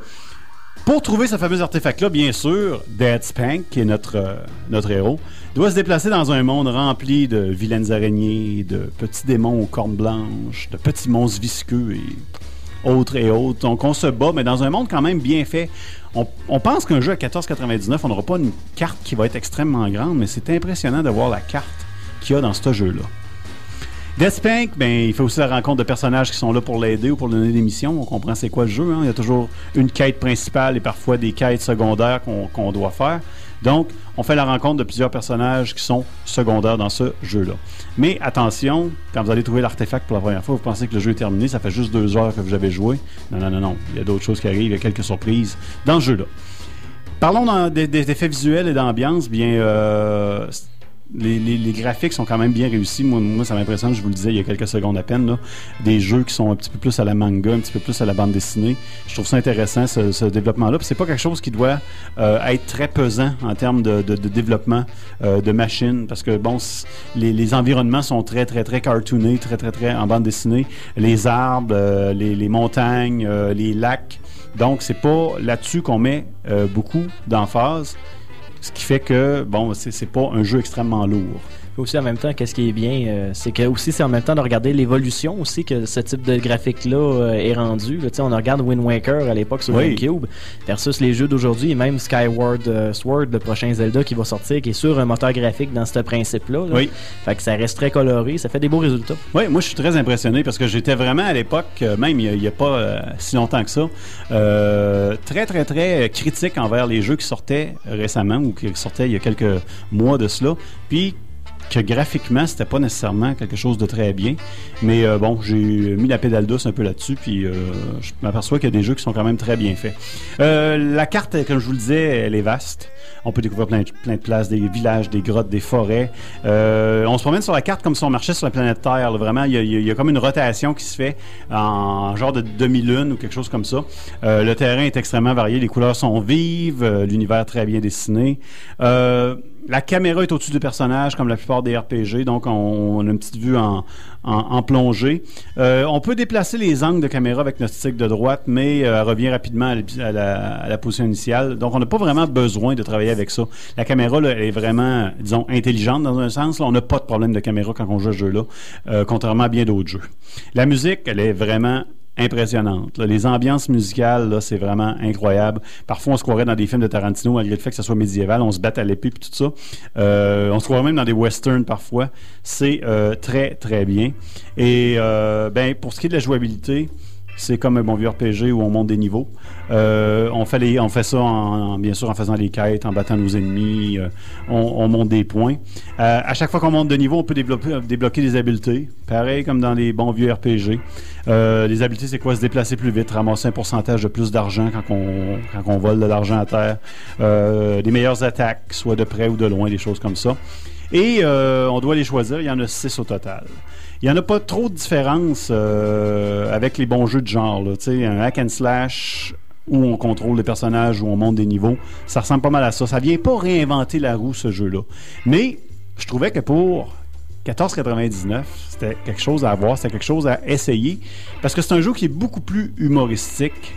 Pour trouver ce fameux artefact-là, bien sûr, Dead Spank, qui est notre, euh, notre héros, doit se déplacer dans un monde rempli de vilaines araignées, de petits démons aux cornes blanches, de petits monstres visqueux et autres et autres. Donc, on se bat, mais dans un monde quand même bien fait. On, pense qu'un jeu à 14,99, on n'aura pas une carte qui va être extrêmement grande, mais c'est impressionnant de voir la carte qu'il y a dans ce jeu-là. Deathspank, ben, il fait aussi la rencontre de personnages qui sont là pour l'aider ou pour donner des missions. On comprend c'est quoi le jeu. hein. Il y a toujours une quête principale et parfois des quêtes secondaires qu'on qu'on doit faire. Donc, on fait la rencontre de plusieurs personnages qui sont secondaires dans ce jeu-là. Mais attention, quand vous allez trouver l'artefact pour la première fois, vous pensez que le jeu est terminé, ça fait juste deux heures que vous avez joué. Non, non, non, non. Il y a d'autres choses qui arrivent, il y a quelques surprises dans ce jeu-là. Parlons des effets visuels et d'ambiance. Bien, euh, les, graphiques sont quand même bien réussis. Moi, ça m'impressionne, je vous le disais il y a quelques secondes à peine. Des jeux qui sont un petit peu plus à la manga, un petit peu plus à la bande dessinée. Je trouve ça intéressant, ce, développement-là. Puis c'est pas quelque chose qui doit euh, être très pesant en termes de, développement euh, de machines. Parce que, bon, les, environnements sont très, très, très cartoonés, très, très, très en bande dessinée. Les arbres, euh, les, montagnes, les lacs. Donc, c'est pas là-dessus qu'on met beaucoup d'emphase. Ce qui fait que, bon, c'est pas un jeu extrêmement lourd. Puis aussi en même temps, qu'est-ce qui est bien, euh, c'est que aussi c'est en même temps de regarder l'évolution aussi que ce type de graphique-là euh, est rendu. là. Tu sais, on regarde Wind Waker à l'époque sur Oui. GameCube versus les jeux d'aujourd'hui et même Skyward euh, Sword, le prochain Zelda qui va sortir, qui est sur un moteur graphique dans ce principe-là. là. Oui. Fait que ça reste très coloré, ça fait des beaux résultats. Oui, moi je suis très impressionné parce que j'étais vraiment à l'époque, même il n'y a, pas euh, si longtemps que ça, très très très critique envers les jeux qui sortaient récemment ou qui sortaient il y a quelques mois de cela. Puis que graphiquement, c'était pas nécessairement quelque chose de très bien. Mais euh, bon, j'ai mis la pédale douce un peu là-dessus, puis euh, je m'aperçois qu'il y a des jeux qui sont quand même très bien faits. Euh, la carte, comme je vous le disais, elle est vaste. On peut découvrir plein de, places, des villages, des grottes, des forêts. Euh, on se promène sur la carte comme si on marchait sur la planète Terre. Vraiment, il y, a, comme une rotation qui se fait en genre de demi-lune ou quelque chose comme ça. Euh, le terrain est extrêmement varié, les couleurs sont vives, euh, l'univers très bien dessiné. La caméra est au-dessus du personnage, comme la plupart des RPG, donc on, on a une petite vue en, en, plongée. Euh, on peut déplacer les angles de caméra avec notre stick de droite, mais euh, elle revient rapidement à, la- position initiale. Donc on n'a pas vraiment besoin de travailler avec ça. La caméra, elle est vraiment, disons, intelligente dans un sens. Là, on n'a pas de problème de caméra quand on joue à ce jeu-là, euh, contrairement à bien d'autres jeux. La musique, elle est vraiment impressionnante. Les ambiances musicales, c'est vraiment incroyable. Parfois, on se croirait dans des films de Tarantino, malgré le fait que ça soit médiéval, on se bat à l'épée et tout ça. Euh, on se croirait même dans des westerns parfois. C'est euh, très, très bien. Et euh, ben, pour ce qui est de la jouabilité, c'est comme un bon vieux RPG où on monte des niveaux. Euh, on, fait les, on fait ça, en, en- bien sûr, en faisant les quêtes, en battant nos ennemis. euh, on, on monte des points. Euh, à chaque fois qu'on monte de niveau, on peut débloquer, débloquer des habiletés. Pareil comme dans les bons vieux RPG. Euh, les habiletés, c'est quoi? Se déplacer plus vite, ramasser un pourcentage de plus d'argent quand on, quand on vole de l'argent à terre. Euh, des meilleures attaques, soit de près ou de loin, des choses comme ça. Et euh, on doit les choisir. Il y en a six au total. Il n'y en a pas trop de différence euh, avec les bons jeux de genre. un hack and slash où on contrôle les personnages, où on monte des niveaux, ça ressemble pas mal à ça. Ça vient pas réinventer la roue, ce jeu-là. Mais je trouvais que pour 14,99, c'était quelque chose à avoir, c'était quelque chose à essayer, parce que c'est un jeu qui est beaucoup plus humoristique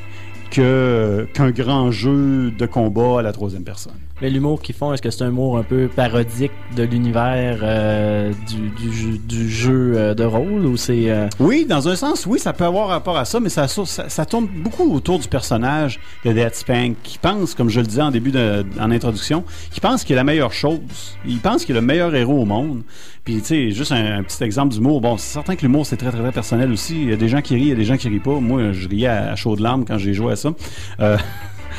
que- qu'un grand jeu de combat à la troisième personne. Mais l'humour qu'ils font, est-ce que c'est un humour un peu parodique de l'univers euh, du, du du jeu euh, de rôle ou c'est. euh, Oui, dans un sens, oui, ça peut avoir rapport à ça, mais ça, ça, ça tourne beaucoup autour du personnage de Dead Spank, qui pense, comme je le disais en début de, en introduction, qui pense qu'il est la meilleure chose. Il pense qu'il est le meilleur héros au monde. Puis, tu sais, juste un, petit exemple d'humour. Bon, c'est certain que l'humour, c'est très, très, très personnel aussi. Il y a des gens qui rient, il y a des gens qui rient pas. Moi, je riais à, à chaudes larmes quand j'ai joué à ça. Euh,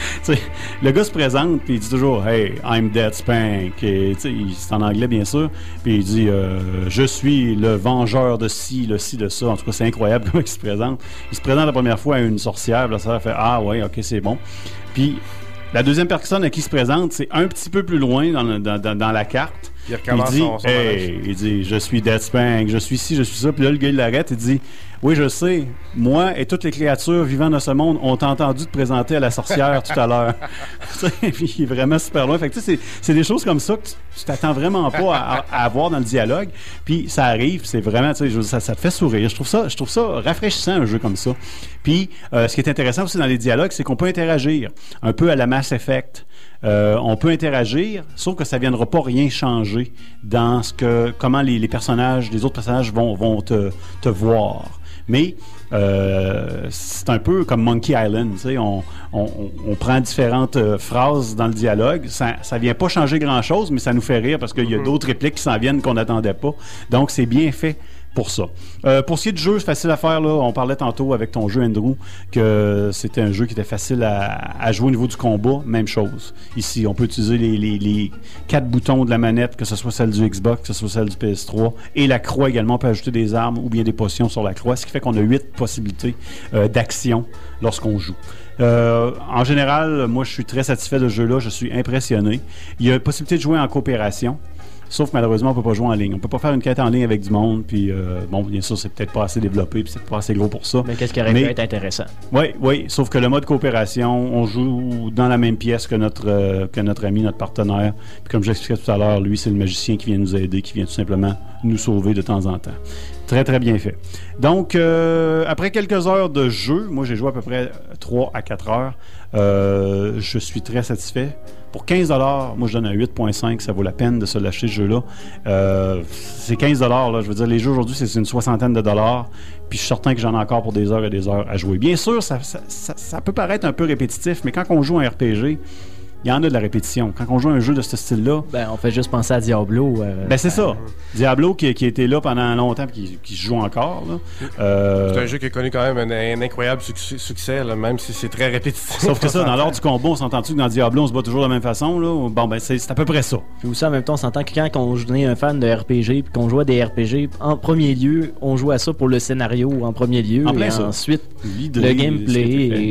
le gars se présente puis il dit toujours Hey, I'm Dead Spank. C'est en anglais bien sûr. Puis il dit euh, Je suis le vengeur de ci, le ci, de ça. En tout cas, c'est incroyable comment il se présente. Il se présente la première fois à une sorcière. La sorcière fait Ah ouais, ok, c'est bon. Puis la deuxième personne à qui il se présente, c'est un petit peu plus loin dans la carte. Il dit, son- son hey, il dit, je suis Dead Spank, je suis ci, je suis ça. Puis là, le gars, il l'arrête, il dit, oui, je sais, moi et toutes les créatures vivant dans ce monde ont entendu te présenter à la sorcière tout à l'heure. Puis il est vraiment super loin. Fait que tu sais, c'est- des choses comme ça que tu- t'attends vraiment pas à, à- avoir dans le dialogue. Puis ça arrive, c'est vraiment, tu sais, ça te fait sourire. Je trouve ça, je trouve ça rafraîchissant, un jeu comme ça. Puis euh, ce qui est intéressant aussi dans les dialogues, c'est qu'on peut interagir un peu à la Mass Effect. Euh, on peut interagir, sauf que ça ne viendra pas rien changer dans ce que comment les, les personnages, les autres personnages vont, vont te, te voir. Mais euh, c'est un peu comme Monkey Island, tu sais, on, on- on- on prend différentes euh, phrases dans le dialogue, ça, ça vient pas changer grand-chose, mais ça nous fait rire parce qu'il y a d'autres répliques qui s'en viennent qu'on n'attendait pas. Donc c'est bien fait pour ça. Euh, pour ce qui est du jeu, facile à faire. On parlait tantôt avec ton jeu, Andrew, que c'était un jeu qui était facile à, jouer au niveau du combat. Même chose. Ici, on peut utiliser les, quatre boutons de la manette, que ce soit celle du Xbox, que ce soit celle du PS3. Et la croix également, on peut ajouter des armes ou bien des potions sur la croix, ce qui fait qu'on a huit possibilités euh, d'action lorsqu'on joue. Euh, en général, moi, je suis très satisfait de ce jeu-là. Je suis impressionné. Il y a possibilité de jouer en coopération. Sauf malheureusement, on peut pas jouer en ligne. On peut pas faire une quête en ligne avec du monde. Puis euh, bon, bien sûr, c'est peut-être pas assez développé, puis c'est pas assez gros pour ça. Mais qu'est-ce qui aurait pu être intéressant? Oui, oui. Sauf que le mode coopération, on joue dans la même pièce que notre euh, que notre ami, notre partenaire. Puis comme j'expliquais tout à l'heure, lui, c'est le magicien qui vient nous aider, qui vient tout simplement nous sauver de temps en temps. Très, très bien fait. Donc, euh, après quelques heures de jeu, moi j'ai joué à peu près 3 à 4 heures, euh, je suis très satisfait. Pour 15 moi je donne un 8.5, ça vaut la peine de se lâcher ce jeu-là. Euh, c'est 15 là, je veux dire, les jeux aujourd'hui c'est une soixantaine de dollars, puis je suis certain que j'en ai encore pour des heures et des heures à jouer. Bien sûr, ça, ça, peut paraître un peu répétitif, mais quand on joue un RPG, il y en a de la répétition. Quand on joue à un jeu de ce style-là, Ben, on fait juste penser à Diablo. euh, ben c'est ça. Diablo qui, qui a été là pendant longtemps et qui, qui se joue encore. là. Euh, C'est un jeu qui a connu quand même un, un incroyable succès, succès, là, même si c'est très répétitif. Sauf que ça, dans l'ordre du combo, on s'entend-tu que dans Diablo, on se bat toujours de la même façon? Là? Bon, ben c'est c'est à peu près ça. Puis aussi, en même temps, on s'entend que quand on est un fan de RPG, puis qu'on joue à des RPG, en premier lieu, on joue à ça pour le scénario en premier lieu, En plein et ça. ensuite L'idée, le gameplay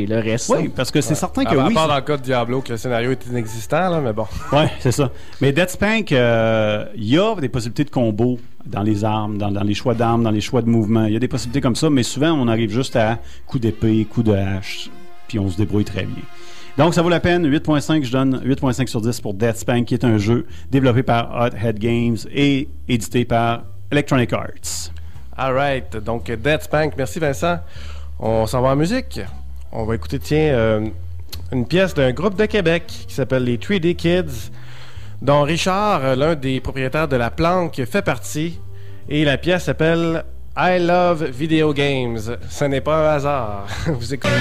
et le reste. Oui, parce que c'est certain que à, oui. À part dans le cas de Diablo, que le scénario est inexistant, là, mais bon. Ouais, c'est ça. Mais Dead Spank, euh, il y a des possibilités de combo dans les armes, dans, dans les choix d'armes, dans les choix de mouvement. Il y a des possibilités comme ça, mais souvent, on arrive juste à coup d'épée, coup de hache, puis on se débrouille très bien. Donc, ça vaut la peine. 8.5, je donne 8.5 sur 10 pour Dead Spank, qui est un jeu développé par Hot Head Games et édité par Electronic Arts. All right. Donc, Dead Spank. Merci, Vincent. On s'en va en musique. On va écouter, tiens, euh, une pièce d'un groupe de Québec qui s'appelle les 3D Kids, dont Richard, l'un des propriétaires de La Planque, fait partie. Et la pièce s'appelle I Love Video Games. Ce n'est pas un hasard. Vous écoutez.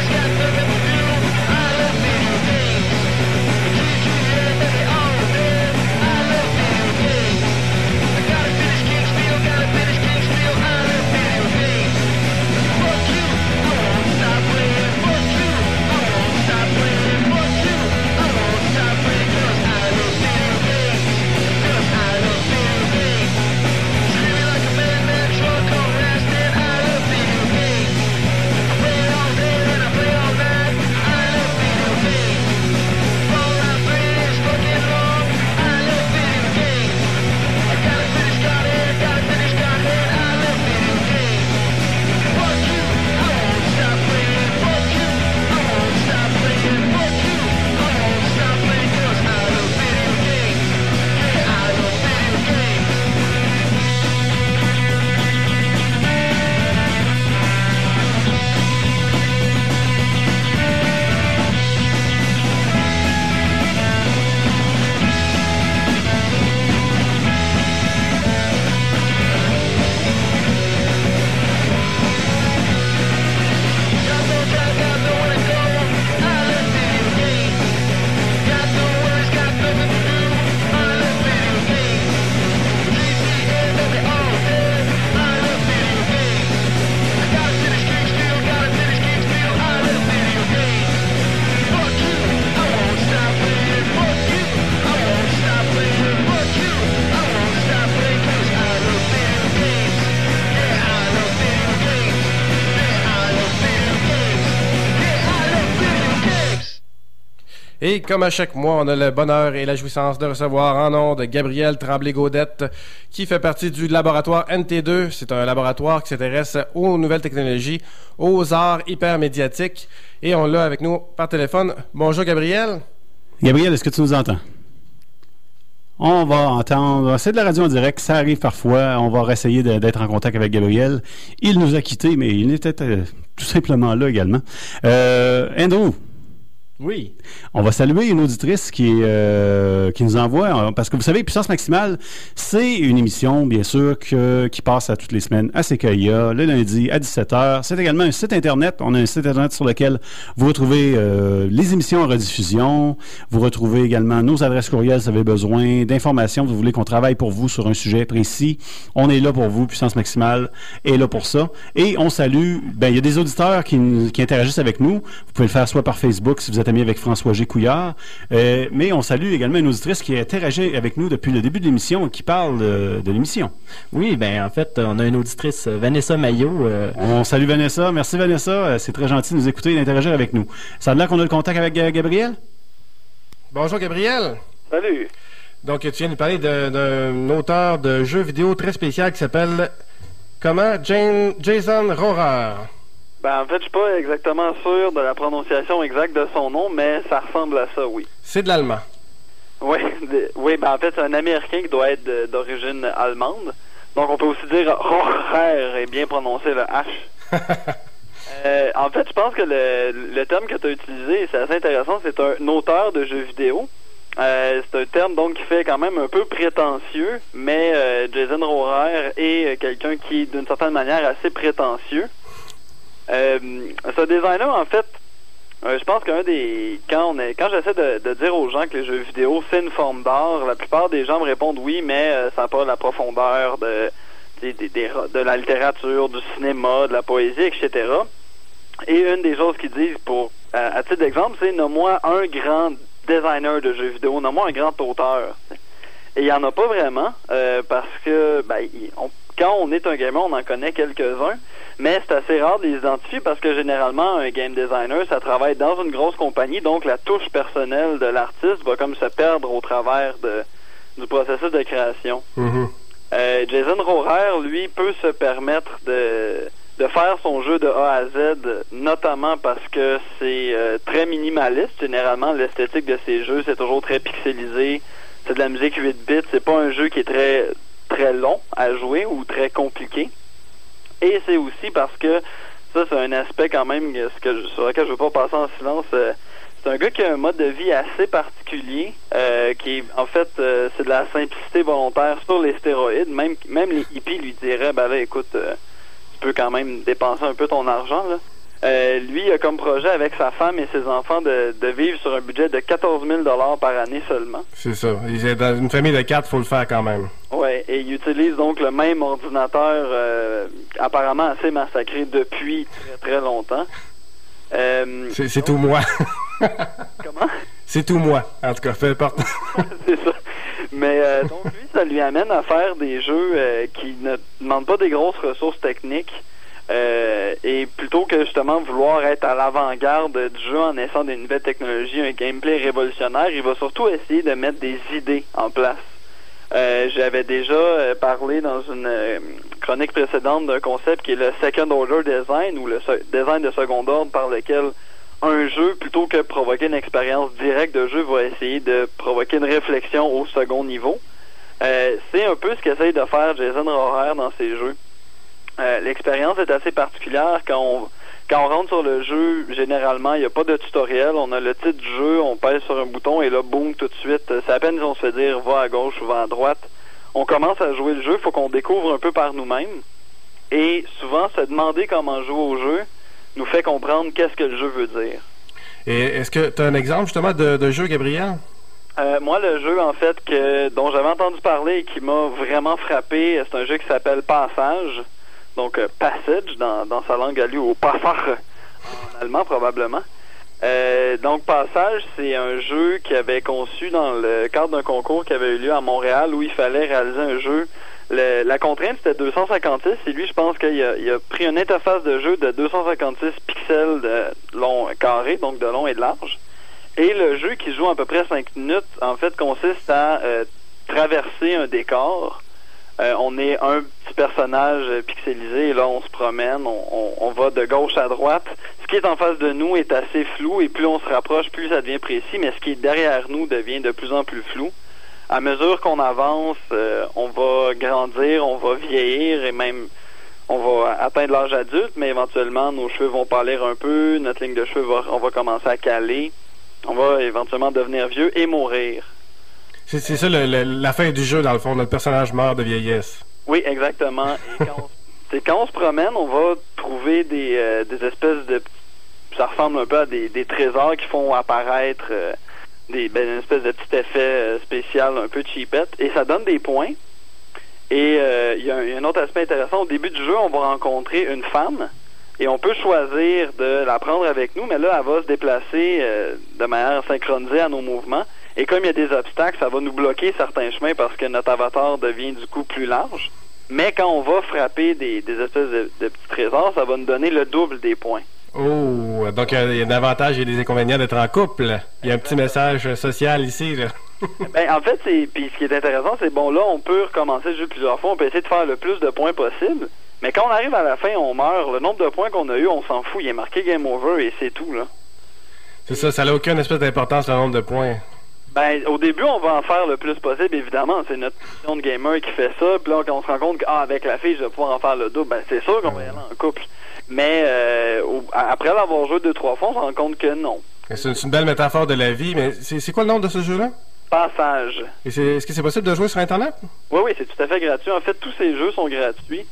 Et comme à chaque mois, on a le bonheur et la jouissance de recevoir en nom de Gabriel Tremblay-Gaudette, qui fait partie du laboratoire NT2. C'est un laboratoire qui s'intéresse aux nouvelles technologies, aux arts hyper médiatiques. Et on l'a avec nous par téléphone. Bonjour Gabriel. Gabriel, est-ce que tu nous entends? On va entendre. C'est de la radio en direct, ça arrive parfois. On va essayer d'être en contact avec Gabriel. Il nous a quittés, mais il était euh, tout simplement là également. Euh, Andrew. Oui. On va saluer une auditrice qui, euh, qui nous envoie, euh, parce que vous savez, Puissance Maximale, c'est une émission, bien sûr, qui passe à toutes les semaines à CKIA, le lundi à 17h. C'est également un site Internet. On a un site Internet sur lequel vous retrouvez euh, les émissions en rediffusion. Vous retrouvez également nos adresses courriels si vous avez besoin d'informations. Vous voulez qu'on travaille pour vous sur un sujet précis. On est là pour vous. Puissance Maximale est là pour ça. Et on salue, ben, il y a des auditeurs qui, qui interagissent avec nous. Vous pouvez le faire soit par Facebook si vous êtes ami avec François G. Couillard. Euh, mais on salue également une auditrice qui interagit avec nous depuis le début de l'émission et qui parle de, de l'émission. Oui, ben en fait, on a une auditrice, euh, Vanessa Maillot. euh, On salue Vanessa. Merci Vanessa. Euh, C'est très gentil de nous écouter et d'interagir avec nous. Ça a l'air qu'on a le contact avec euh, Gabriel? Bonjour Gabriel. Salut. Donc tu viens de nous parler d'un auteur de jeux vidéo très spécial qui s'appelle comment? Jane, Jason Rohrer. Ben, en fait, je suis pas exactement sûr de la prononciation exacte de son nom, mais ça ressemble à ça, oui. C'est de l'allemand. Oui, de- oui ben, en fait, c'est un Américain qui doit être d'origine allemande. Donc, on peut aussi dire Rohrer et bien prononcer le H. Euh, en fait, je pense que le, le terme que tu as utilisé, c'est assez intéressant, c'est un auteur de jeux vidéo. Euh, c'est un terme donc qui fait quand même un peu prétentieux, mais euh, Jason Rohrer est quelqu'un qui est d'une certaine manière assez prétentieux. Euh, ce designer, en fait, Euh, je pense qu'un des quand on est quand j'essaie de, de dire aux gens que les jeux vidéo c'est une forme d'art, la plupart des gens me répondent oui, mais euh, ça n'a pas la profondeur de des- de la littérature, du cinéma, de la poésie, etc. Et une des choses qu'ils disent pour à, titre d'exemple, c'est nomme-moi un grand designer de jeux vidéo, nomme-moi un grand auteur. Et il n'y en a pas vraiment, euh, parce que ben, on- quand on est un gamer, on en connaît quelques-uns, mais c'est assez rare de les identifier parce que généralement, un game designer, ça travaille dans une grosse compagnie, donc la touche personnelle de l'artiste va comme se perdre au travers de, du processus de création. Mhm. Euh, Jason Rohrer, lui, peut se permettre de, de faire son jeu de A à Z, notamment parce que c'est euh, très minimaliste. Généralement, l'esthétique de ses jeux, c'est toujours très pixelisé. C'est de la musique 8 bits. C'est pas un jeu qui est très très long à jouer ou très compliqué. Et c'est aussi parce que ça, c'est un aspect quand même ce que sur lequel je veux pas passer en silence. euh, c'est un gars qui a un mode de vie assez particulier, euh, qui en fait, euh, c'est de la simplicité volontaire sur les stéroïdes. Même, même les hippies lui diraient, ben là, écoute, tu peux quand même dépenser un peu ton argent, là. Euh, lui a comme projet avec sa femme et ses enfants de, de vivre sur un budget de 14 000 par année seulement. C'est ça. Il est Dans une famille de quatre, faut le faire quand même. Ouais, et il utilise donc le même ordinateur euh, apparemment assez massacré depuis très très longtemps. Euh, C'est tout moi. Comment? C'est tout moi, en tout cas, peu importe. c'est ça. Mais donc lui, ça lui amène à faire des jeux qui ne demandent pas des grosses ressources techniques. Euh, et plutôt que justement vouloir être à l'avant-garde du jeu en essayant des nouvelles technologies, un gameplay révolutionnaire, il va surtout essayer de mettre des idées en place. Euh, J'avais déjà euh, parlé dans une euh, chronique précédente d'un concept qui est le second order design ou le design de second ordre par lequel un jeu, plutôt que provoquer une expérience directe de jeu, va essayer de provoquer une réflexion au second niveau. Euh, c'est un peu ce qu'essaye de faire Jason Rohrer dans ses jeux. Euh, L'expérience est assez particulière quand on, quand on rentre sur le jeu, généralement, il n'y a pas de tutoriel. On a le titre du jeu, on pèse sur un bouton et là, boum, tout de suite, c'est à peine si on se fait dire va à gauche ou va à droite. On commence à jouer le jeu, il faut qu'on découvre un peu par nous-mêmes. Et souvent, se demander comment jouer au jeu nous fait comprendre qu'est-ce que le jeu veut dire. Et est-ce que tu as un exemple justement de, de jeu, Gabriel? Euh, moi, le jeu, en fait, que dont j'avais entendu parler et qui m'a vraiment frappé, c'est un jeu qui s'appelle Passage. Donc, euh, Passage dans, dans sa langue à lui, ou Passage en allemand probablement. Euh, donc, Passage, c'est un jeu qui avait conçu dans le cadre d'un concours qui avait eu lieu à Montréal où il fallait réaliser un jeu. La contrainte, c'était 256 et lui, je pense qu'il a, il a pris une interface de jeu de 256 pixels de long carré, donc de long et de large. Et le jeu qui joue à peu près 5 minutes, en fait, consiste à euh, traverser un décor. Euh, on est un petit personnage pixelisé et là, on se promène, on va de gauche à droite. Ce qui est en face de nous est assez flou et plus on se rapproche, plus ça devient précis, mais ce qui est derrière nous devient de plus en plus flou. À mesure qu'on avance, euh, on va grandir, on va vieillir et même on va atteindre l'âge adulte, mais éventuellement nos cheveux vont pâlir un peu, notre ligne de cheveux va, on va commencer à caler, on va éventuellement devenir vieux et mourir. C'est c'est ça le- le- la fin du jeu, dans le fond. Notre personnage meurt de vieillesse. Oui, exactement. Et quand on, quand on se promène, on va trouver des, euh, des espèces de... Ça ressemble un peu à des, des trésors qui font apparaître euh, des, ben, une espèce de petit effet euh, spécial un peu cheapette. Et ça donne des points. Et euh, il y, a un- il y a un autre aspect intéressant. Au début du jeu, on va rencontrer une femme. Et on peut choisir de la prendre avec nous, mais là, elle va se déplacer de manière synchronisée à nos mouvements. Et comme il y a des obstacles, ça va nous bloquer certains chemins parce que notre avatar devient du coup plus large. Mais quand on va frapper des, des espèces de, de petits trésors, ça va nous donner le double des points. Oh, donc euh, il y a des avantages et des inconvénients d'être en couple. Il y a un petit message social ici. Là. Ben, en fait, puis ce qui est intéressant, c'est bon là, on peut recommencer le jeu plusieurs fois, on peut essayer de faire le plus de points possible. Mais quand on arrive à la fin, on meurt. Le nombre de points qu'on a eu, on s'en fout. Il est marqué game over et c'est tout là. C'est ça, ça n'a aucune espèce d'importance le nombre de points. Ben, au début, on va en faire le plus possible, évidemment. C'est notre mission de gamer qui fait ça. Puis là, quand on se rend compte qu'avec la fille, je vais pouvoir en faire le double, ben, c'est sûr qu'on va y aller en couple. Mais euh, après l'avoir joué deux, trois fois, on se rend compte que non. C'est une, belle métaphore de la vie, mais c'est quoi le nom de ce jeu-là? Passage. Est-ce que c'est possible de jouer sur Internet? Oui, oui, c'est tout à fait gratuit. En fait, tous ces jeux sont gratuits.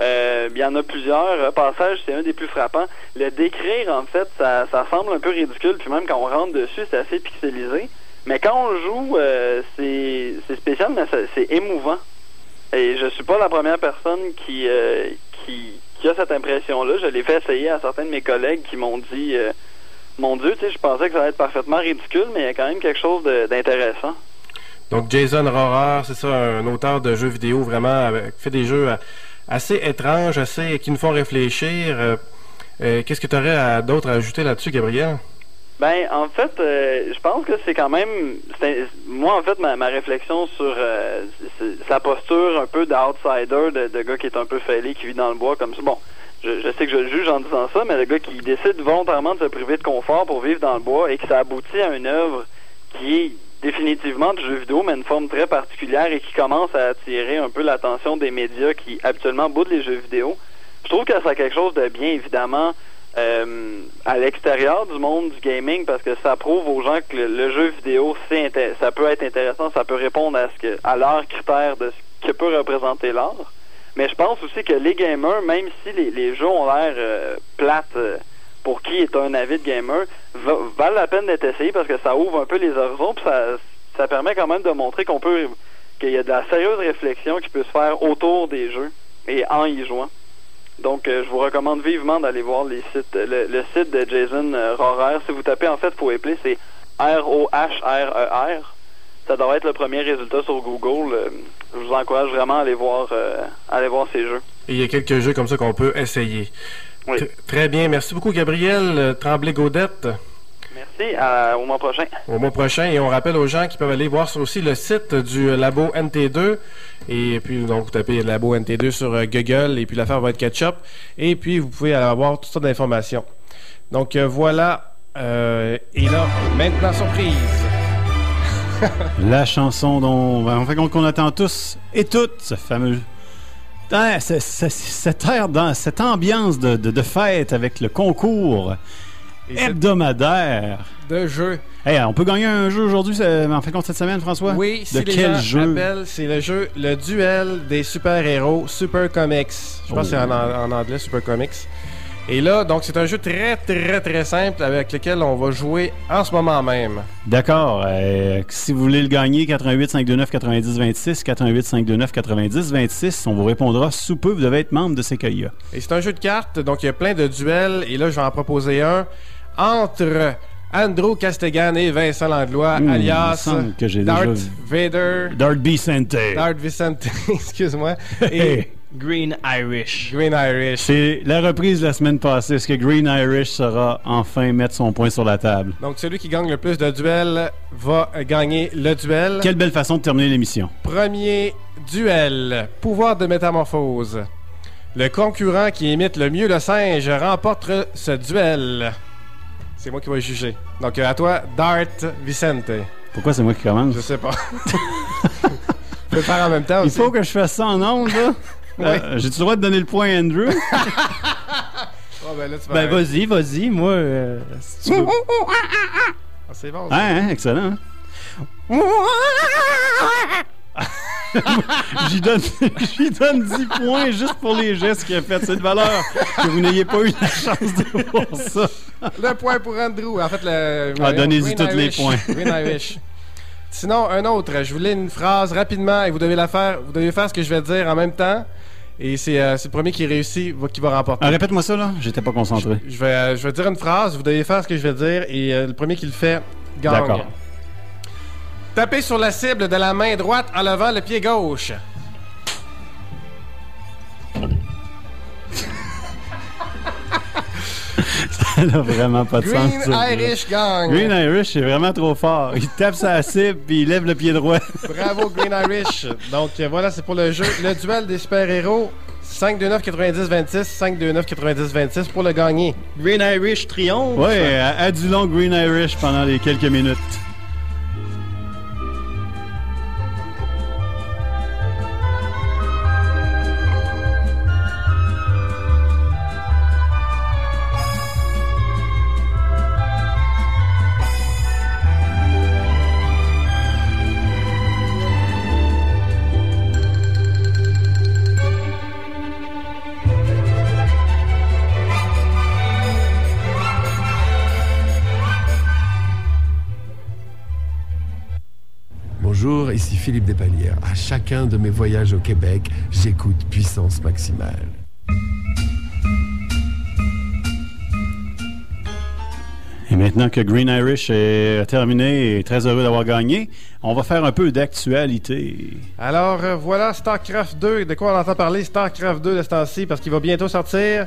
Euh, Il y en a plusieurs. Euh, Passage, c'est un des plus frappants. Le décrire, en fait, ça, ça semble un peu ridicule, puis même quand on rentre dessus, c'est assez pixelisé. Mais quand on joue, euh, c'est spécial, mais c'est émouvant. Et je suis pas la première personne qui, euh, qui, qui a cette impression-là. Je l'ai fait essayer à certains de mes collègues qui m'ont dit euh, Mon Dieu, je pensais que ça allait être parfaitement ridicule, mais il y a quand même quelque chose d'intéressant. Donc Jason Rohrer, c'est ça, un auteur de jeux vidéo vraiment avec- fait des jeux assez étranges, assez qui nous font réfléchir. Qu'est-ce que tu aurais d'autre à ajouter là-dessus, Gabriel? Ben, en fait, euh, je pense que c'est quand même. Moi, en fait, ma, ma réflexion sur euh, sa posture un peu d'outsider, de, de gars qui est un peu fêlé, qui vit dans le bois comme ça. Bon, je, je sais que je le juge en disant ça, mais le gars qui décide volontairement de se priver de confort pour vivre dans le bois et que ça aboutit à une œuvre qui est définitivement du jeu vidéo, mais une forme très particulière et qui commence à attirer un peu l'attention des médias qui habituellement boudent les jeux vidéo. Je trouve que ça a quelque chose de bien, évidemment, euh, à l'extérieur du monde du gaming parce que ça prouve aux gens que le, jeu vidéo ça peut être intéressant, ça peut répondre à ce que à leurs critères de ce que peut représenter l'art. Mais je pense aussi que les gamers, même si les, jeux ont l'air euh, plates euh, pour qui est un avid gamer, va- valent la peine d'être essayé parce que ça ouvre un peu les horizons puis ça, ça permet quand même de montrer qu'on peut qu'il y a de la sérieuse réflexion qui peut se faire autour des jeux et en y jouant. Donc, euh, je vous recommande vivement d'aller voir les sites, le, le site de Jason euh, Rohrer. Si vous tapez, en fait, faut appeler, c'est R-O-H-R-E-R. Ça devrait être le premier résultat sur Google. Euh, je vous encourage vraiment à aller voir, euh, à aller voir ces jeux. Et il y a quelques jeux comme ça qu'on peut essayer. Oui. Très bien. Merci beaucoup, Gabriel Tremblay-Gaudette. Merci, à- au mois prochain. Au mois prochain. Et on rappelle aux gens qui peuvent aller voir sur aussi le site du labo NT2. Et puis, donc, vous tapez labo NT2 sur euh, Google et puis l'affaire va être ketchup. Et puis, vous pouvez avoir toutes sortes d'informations. Donc, euh, voilà. Euh, et là, maintenant, surprise. La chanson dont, ben, en fait, qu'on qu'on attend tous et toutes, ce fameux. Ah, ce- cette air, dans, cette ambiance de, de- de fête avec le concours hebdomadaire. De jeu. Hey, on peut gagner un jeu aujourd'hui, en fait, compte cette semaine, François? Oui, si De les quel gens jeu? c'est le jeu Le Duel des super-héros Super Comics. Je pense que c'est en, en anglais Super Comics. Et là, donc, c'est un jeu très, très, très simple avec lequel on va jouer en ce moment même. D'accord. euh, si vous voulez le gagner, 88 529 90 26, 88 529 90 26, on vous répondra sous peu. Vous devez être membre de Sequoia. Et c'est un jeu de cartes, donc il y a plein de duels. Et là, je vais en proposer un entre Andrew Castegan et Vincent il me alias que j'ai Darth déjà. Vader, Darth Vicente. Darth Vicente, excuse-moi, et Green Irish. Green Irish. C'est la reprise de la semaine passée. Est-ce que Green Irish saura enfin mettre son point sur la table? Donc, celui qui gagne le plus de duels va gagner le duel. Quelle belle façon de terminer l'émission. Premier duel. Pouvoir de métamorphose. Le concurrent qui imite le mieux le singe remporte ce duel. C'est moi qui vais juger. Donc, euh, à toi, Dart Vicente. Pourquoi c'est moi qui commence? Je sais pas. Je peux le faire en même temps Il aussi. faut que je fasse ça en ondes, là? Euh, J'ai-tu le droit de donner le point à Andrew? Oh, ben là, tu vas Ben vas-y, vas-y, moi, euh, si tu veux. Ah, c'est bon. ça. Hein, hein, excellent. hein? J'y donne, j'y donne 10 points juste pour les gestes qu'il a fait. C'est de valeur que vous n'ayez pas eu la chance de voir ça. Le point pour Andrew. En fait, le. Ah, donnez-y tous les points. Irish. Sinon, un autre. Je voulais une phrase rapidement et vous devez la faire. Vous devez faire ce que je vais dire en même temps. Et c'est euh, c'est le premier qui réussit va- qui va remporter. Ah, Répète-moi ça, là. J'étais pas concentré. Je vais, euh, je vais dire une phrase, vous devez faire ce que je vais dire et euh, le premier qui le fait gagne. D'accord. Tapez sur la cible de la main droite en levant le pied gauche. Ça n'a vraiment pas de Green sens. ça. Irish gagne. Green Irish, c'est vraiment trop fort. Il tape sa cible puis il lève le pied droit. Bravo Green Irish. Donc euh, voilà, c'est pour le jeu le duel des super-héros 529 90 26 529 90 26 pour le gagner. Green Irish triomphe. Ouais, à, à du long Green Irish pendant les quelques minutes. Philippe Despalières. À chacun de mes voyages au Québec, j'écoute Puissance Maximale. Et maintenant que Green Irish est terminé et très heureux d'avoir gagné, on va faire un peu d'actualité. Alors euh, voilà StarCraft 2. De quoi on entend parler StarCraft 2 de ce temps-ci parce qu'il va bientôt sortir.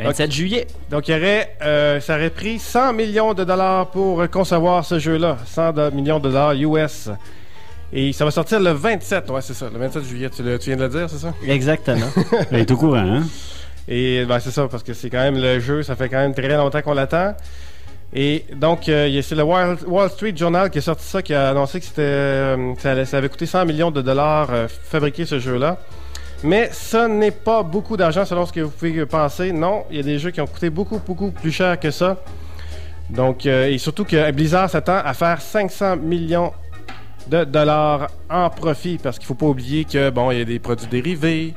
27 juillet. Donc il y aurait, euh, ça aurait pris 100 millions de dollars pour concevoir ce jeu-là. 100 de- millions de dollars US. Et ça va sortir le 27, ouais c'est ça, le 27 juillet. Tu, le- tu viens de le dire, c'est ça? Exactement. Il est au courant, hein? Et ben, c'est ça, parce que c'est quand même le jeu, ça fait quand même très longtemps qu'on l'attend. Et donc, euh, c'est le Wall, Wall Street Journal qui a sorti ça, qui a annoncé que c'était, euh, ça, avait coûté 100 millions de dollars euh, fabriquer ce jeu-là. Mais ça n'est pas beaucoup d'argent selon ce que vous pouvez penser. Non, il y a des jeux qui ont coûté beaucoup, beaucoup plus cher que ça. Donc, euh, et surtout que Blizzard s'attend à faire 500 millions de dollars en profit parce qu'il faut pas oublier que bon, il y a des produits dérivés,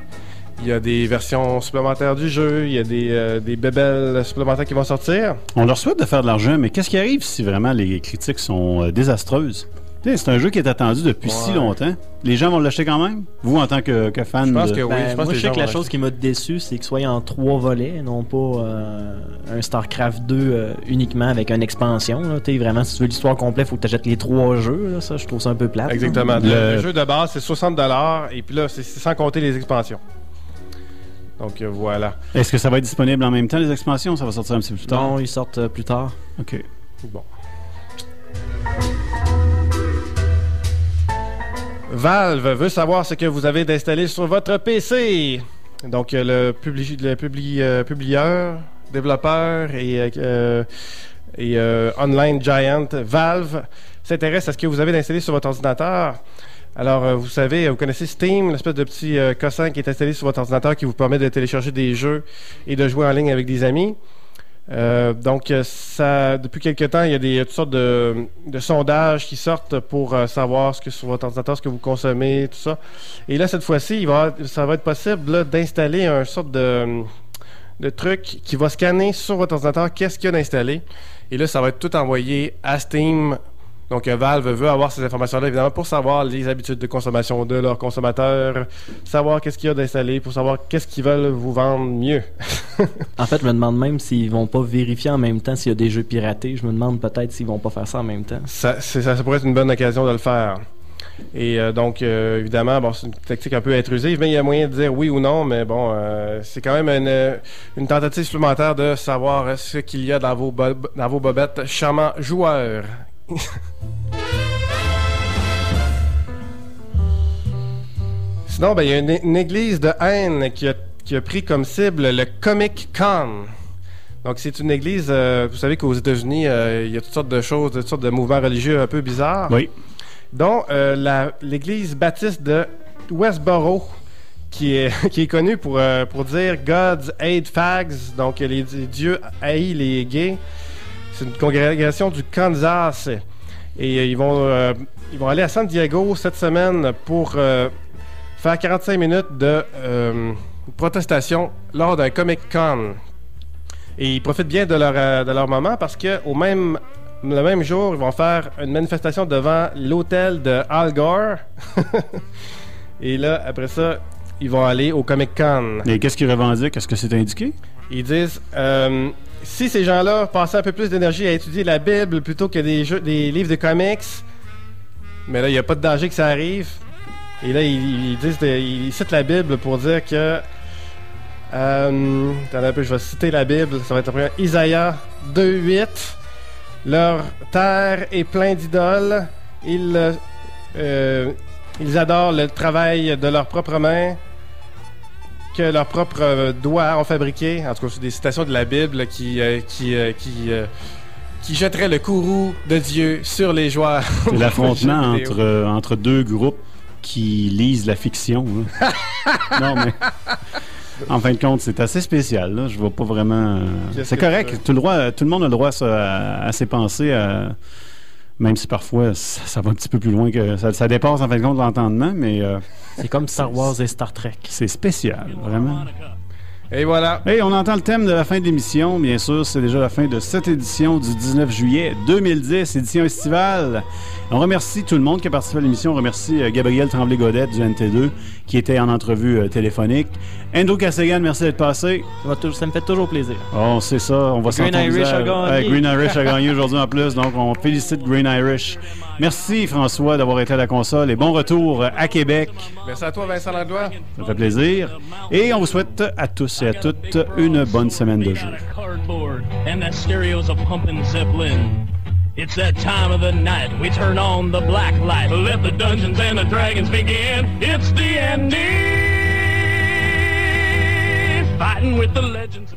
il y a des versions supplémentaires du jeu, il y a des, euh, des bébelles supplémentaires qui vont sortir. On leur souhaite de faire de l'argent, mais qu'est-ce qui arrive si vraiment les critiques sont euh, désastreuses? C'est un jeu qui est attendu depuis si longtemps. Les gens vont l'acheter quand même? Vous, en tant que, que fan de... Ben, moi, je sais que la chose qui m'a déçu, c'est qu'il soit en trois volets, non pas euh, un StarCraft 2 euh, uniquement avec une expansion. Là. Vraiment, si tu veux l'histoire complète, il faut que tu achètes les trois jeux. là. Ça, je trouve ça un peu plate. Exactement. Le, le jeu de base, c'est 60 et puis là, c'est sans compter les expansions. Donc euh, voilà. Est-ce que ça va être disponible en même temps, les expansions? Ça va sortir un petit peu plus tard? Non, ils sortent euh, plus tard. OK. Bon. Valve veut savoir ce que vous avez d'installé sur votre PC. Donc, euh, le, publi- le euh, publieur, développeur et, euh, et online giant Valve s'intéresse à ce que vous avez d'installé sur votre ordinateur. Alors, vous savez, vous connaissez Steam, l'espèce de petit cossin qui est installé sur votre ordinateur qui vous permet de télécharger des jeux et de jouer en ligne avec des amis. Euh, donc, euh, ça, depuis quelques temps, il y a des toutes sortes de, sondages qui sortent pour euh, savoir ce que sur votre ordinateur, ce que vous consommez, tout ça. Et là, cette fois-ci, ça va être possible d'installer un sorte de, de truc qui va scanner sur votre ordinateur qu'est-ce qu'il y a d'installé. Et là, ça va être tout envoyé à Steam. Donc, euh, Valve veut avoir ces informations-là, évidemment, pour savoir les habitudes de consommation de leurs consommateurs, savoir qu'est-ce qu'il y a d'installé, pour savoir qu'est-ce qu'ils veulent vous vendre mieux. En fait, je me demande même s'ils vont pas vérifier en même temps s'il y a des jeux piratés. Je me demande peut-être s'ils vont pas faire ça en même temps. ça, c'est- ça, ça pourrait être une bonne occasion de le faire. Et euh, donc, euh, évidemment, bon, c'est une tactique un peu intrusive, mais il y a moyen de dire oui ou non, mais bon, euh, c'est quand même une, une tentative supplémentaire de savoir ce qu'il y a dans vos, dans vos bobettes charmants joueurs. Sinon, ben, il y a une, une église de haine qui a, qui a pris comme cible le Comic Con. Donc, c'est une église, euh, vous savez qu'aux États-Unis, euh, il y a toutes sortes de choses, toutes sortes de mouvements religieux un peu bizarres. Oui. Dont euh, l'église baptiste de Westboro, qui est, qui est connue pour, pour dire God's hate fags, donc les, di- Dieu haït les gays. C'est une congrégation du Kansas. Et euh, ils, vont, euh, ils vont aller à San Diego cette semaine pour euh, faire 45 minutes de euh, protestation lors d'un Comic Con. Et ils profitent bien de leur, de leur moment parce que au même, le même jour, ils vont faire une manifestation devant l'hôtel de Al Gore. Et là, après ça, ils vont aller au Comic Con. Et qu'est-ce qu'ils revendiquent? Est-ce que c'est indiqué? Ils disent si ces gens-là passaient un peu plus d'énergie à étudier la Bible plutôt que des, jeux, des livres de comics, mais là, il n'y a pas de danger que ça arrive. Et là, ils, disent, ils citent la Bible pour dire que. Euh, attendez un peu, je vais citer la Bible. Ça va être après Isaïe 2.8. Leur terre est plein d'idoles. Ils, euh, ils adorent le travail de leurs propres mains que leurs propres euh, doigts ont fabriqué. En tout cas, c'est des citations de la Bible qui, euh, qui, euh, qui, euh, qui jetteraient le courroux de Dieu sur les joueurs. C'est l'affrontement entre, entre deux groupes qui lisent la fiction. là. non, mais. En fin de compte, c'est assez spécial. Là. Je vois pas vraiment. C'est correct. Tout le, droit, tout le monde a le droit à, à ses pensées, à- même si parfois ça, ça va un petit peu plus loin que. Ça, ça dépasse en fin de compte l'entendement, mais. euh, C'est comme Star Wars et Star Trek. C'est spécial, vraiment. Et voilà. Et on entend le thème de la fin de l'émission. Bien sûr, c'est déjà la fin de cette édition du 19 juillet 2010, édition estivale. On remercie tout le monde qui a participé à l'émission. On remercie euh, Gabriel Tremblay-Godet du NT2 qui était en entrevue euh, téléphonique. Andrew Cassegan, merci d'être passé. Ça, va tou- ça me fait toujours plaisir. Oh, c'est ça, on va Green. Irish a Ouais, gagné. Green Irish a gagné aujourd'hui en plus, donc on félicite Green Irish. Merci François d'avoir été à la console et bon retour à Québec. Merci à toi, Vincent Langlois. Ça fait plaisir. Et on vous souhaite à tous et à toutes une bonne semaine de jeu. cardboard, and that stereo's a pumping Zeppelin. It's that time of the night. We turn on the black light. Let the dungeons and the dragons begin. It's the ending. Fighting with the legends.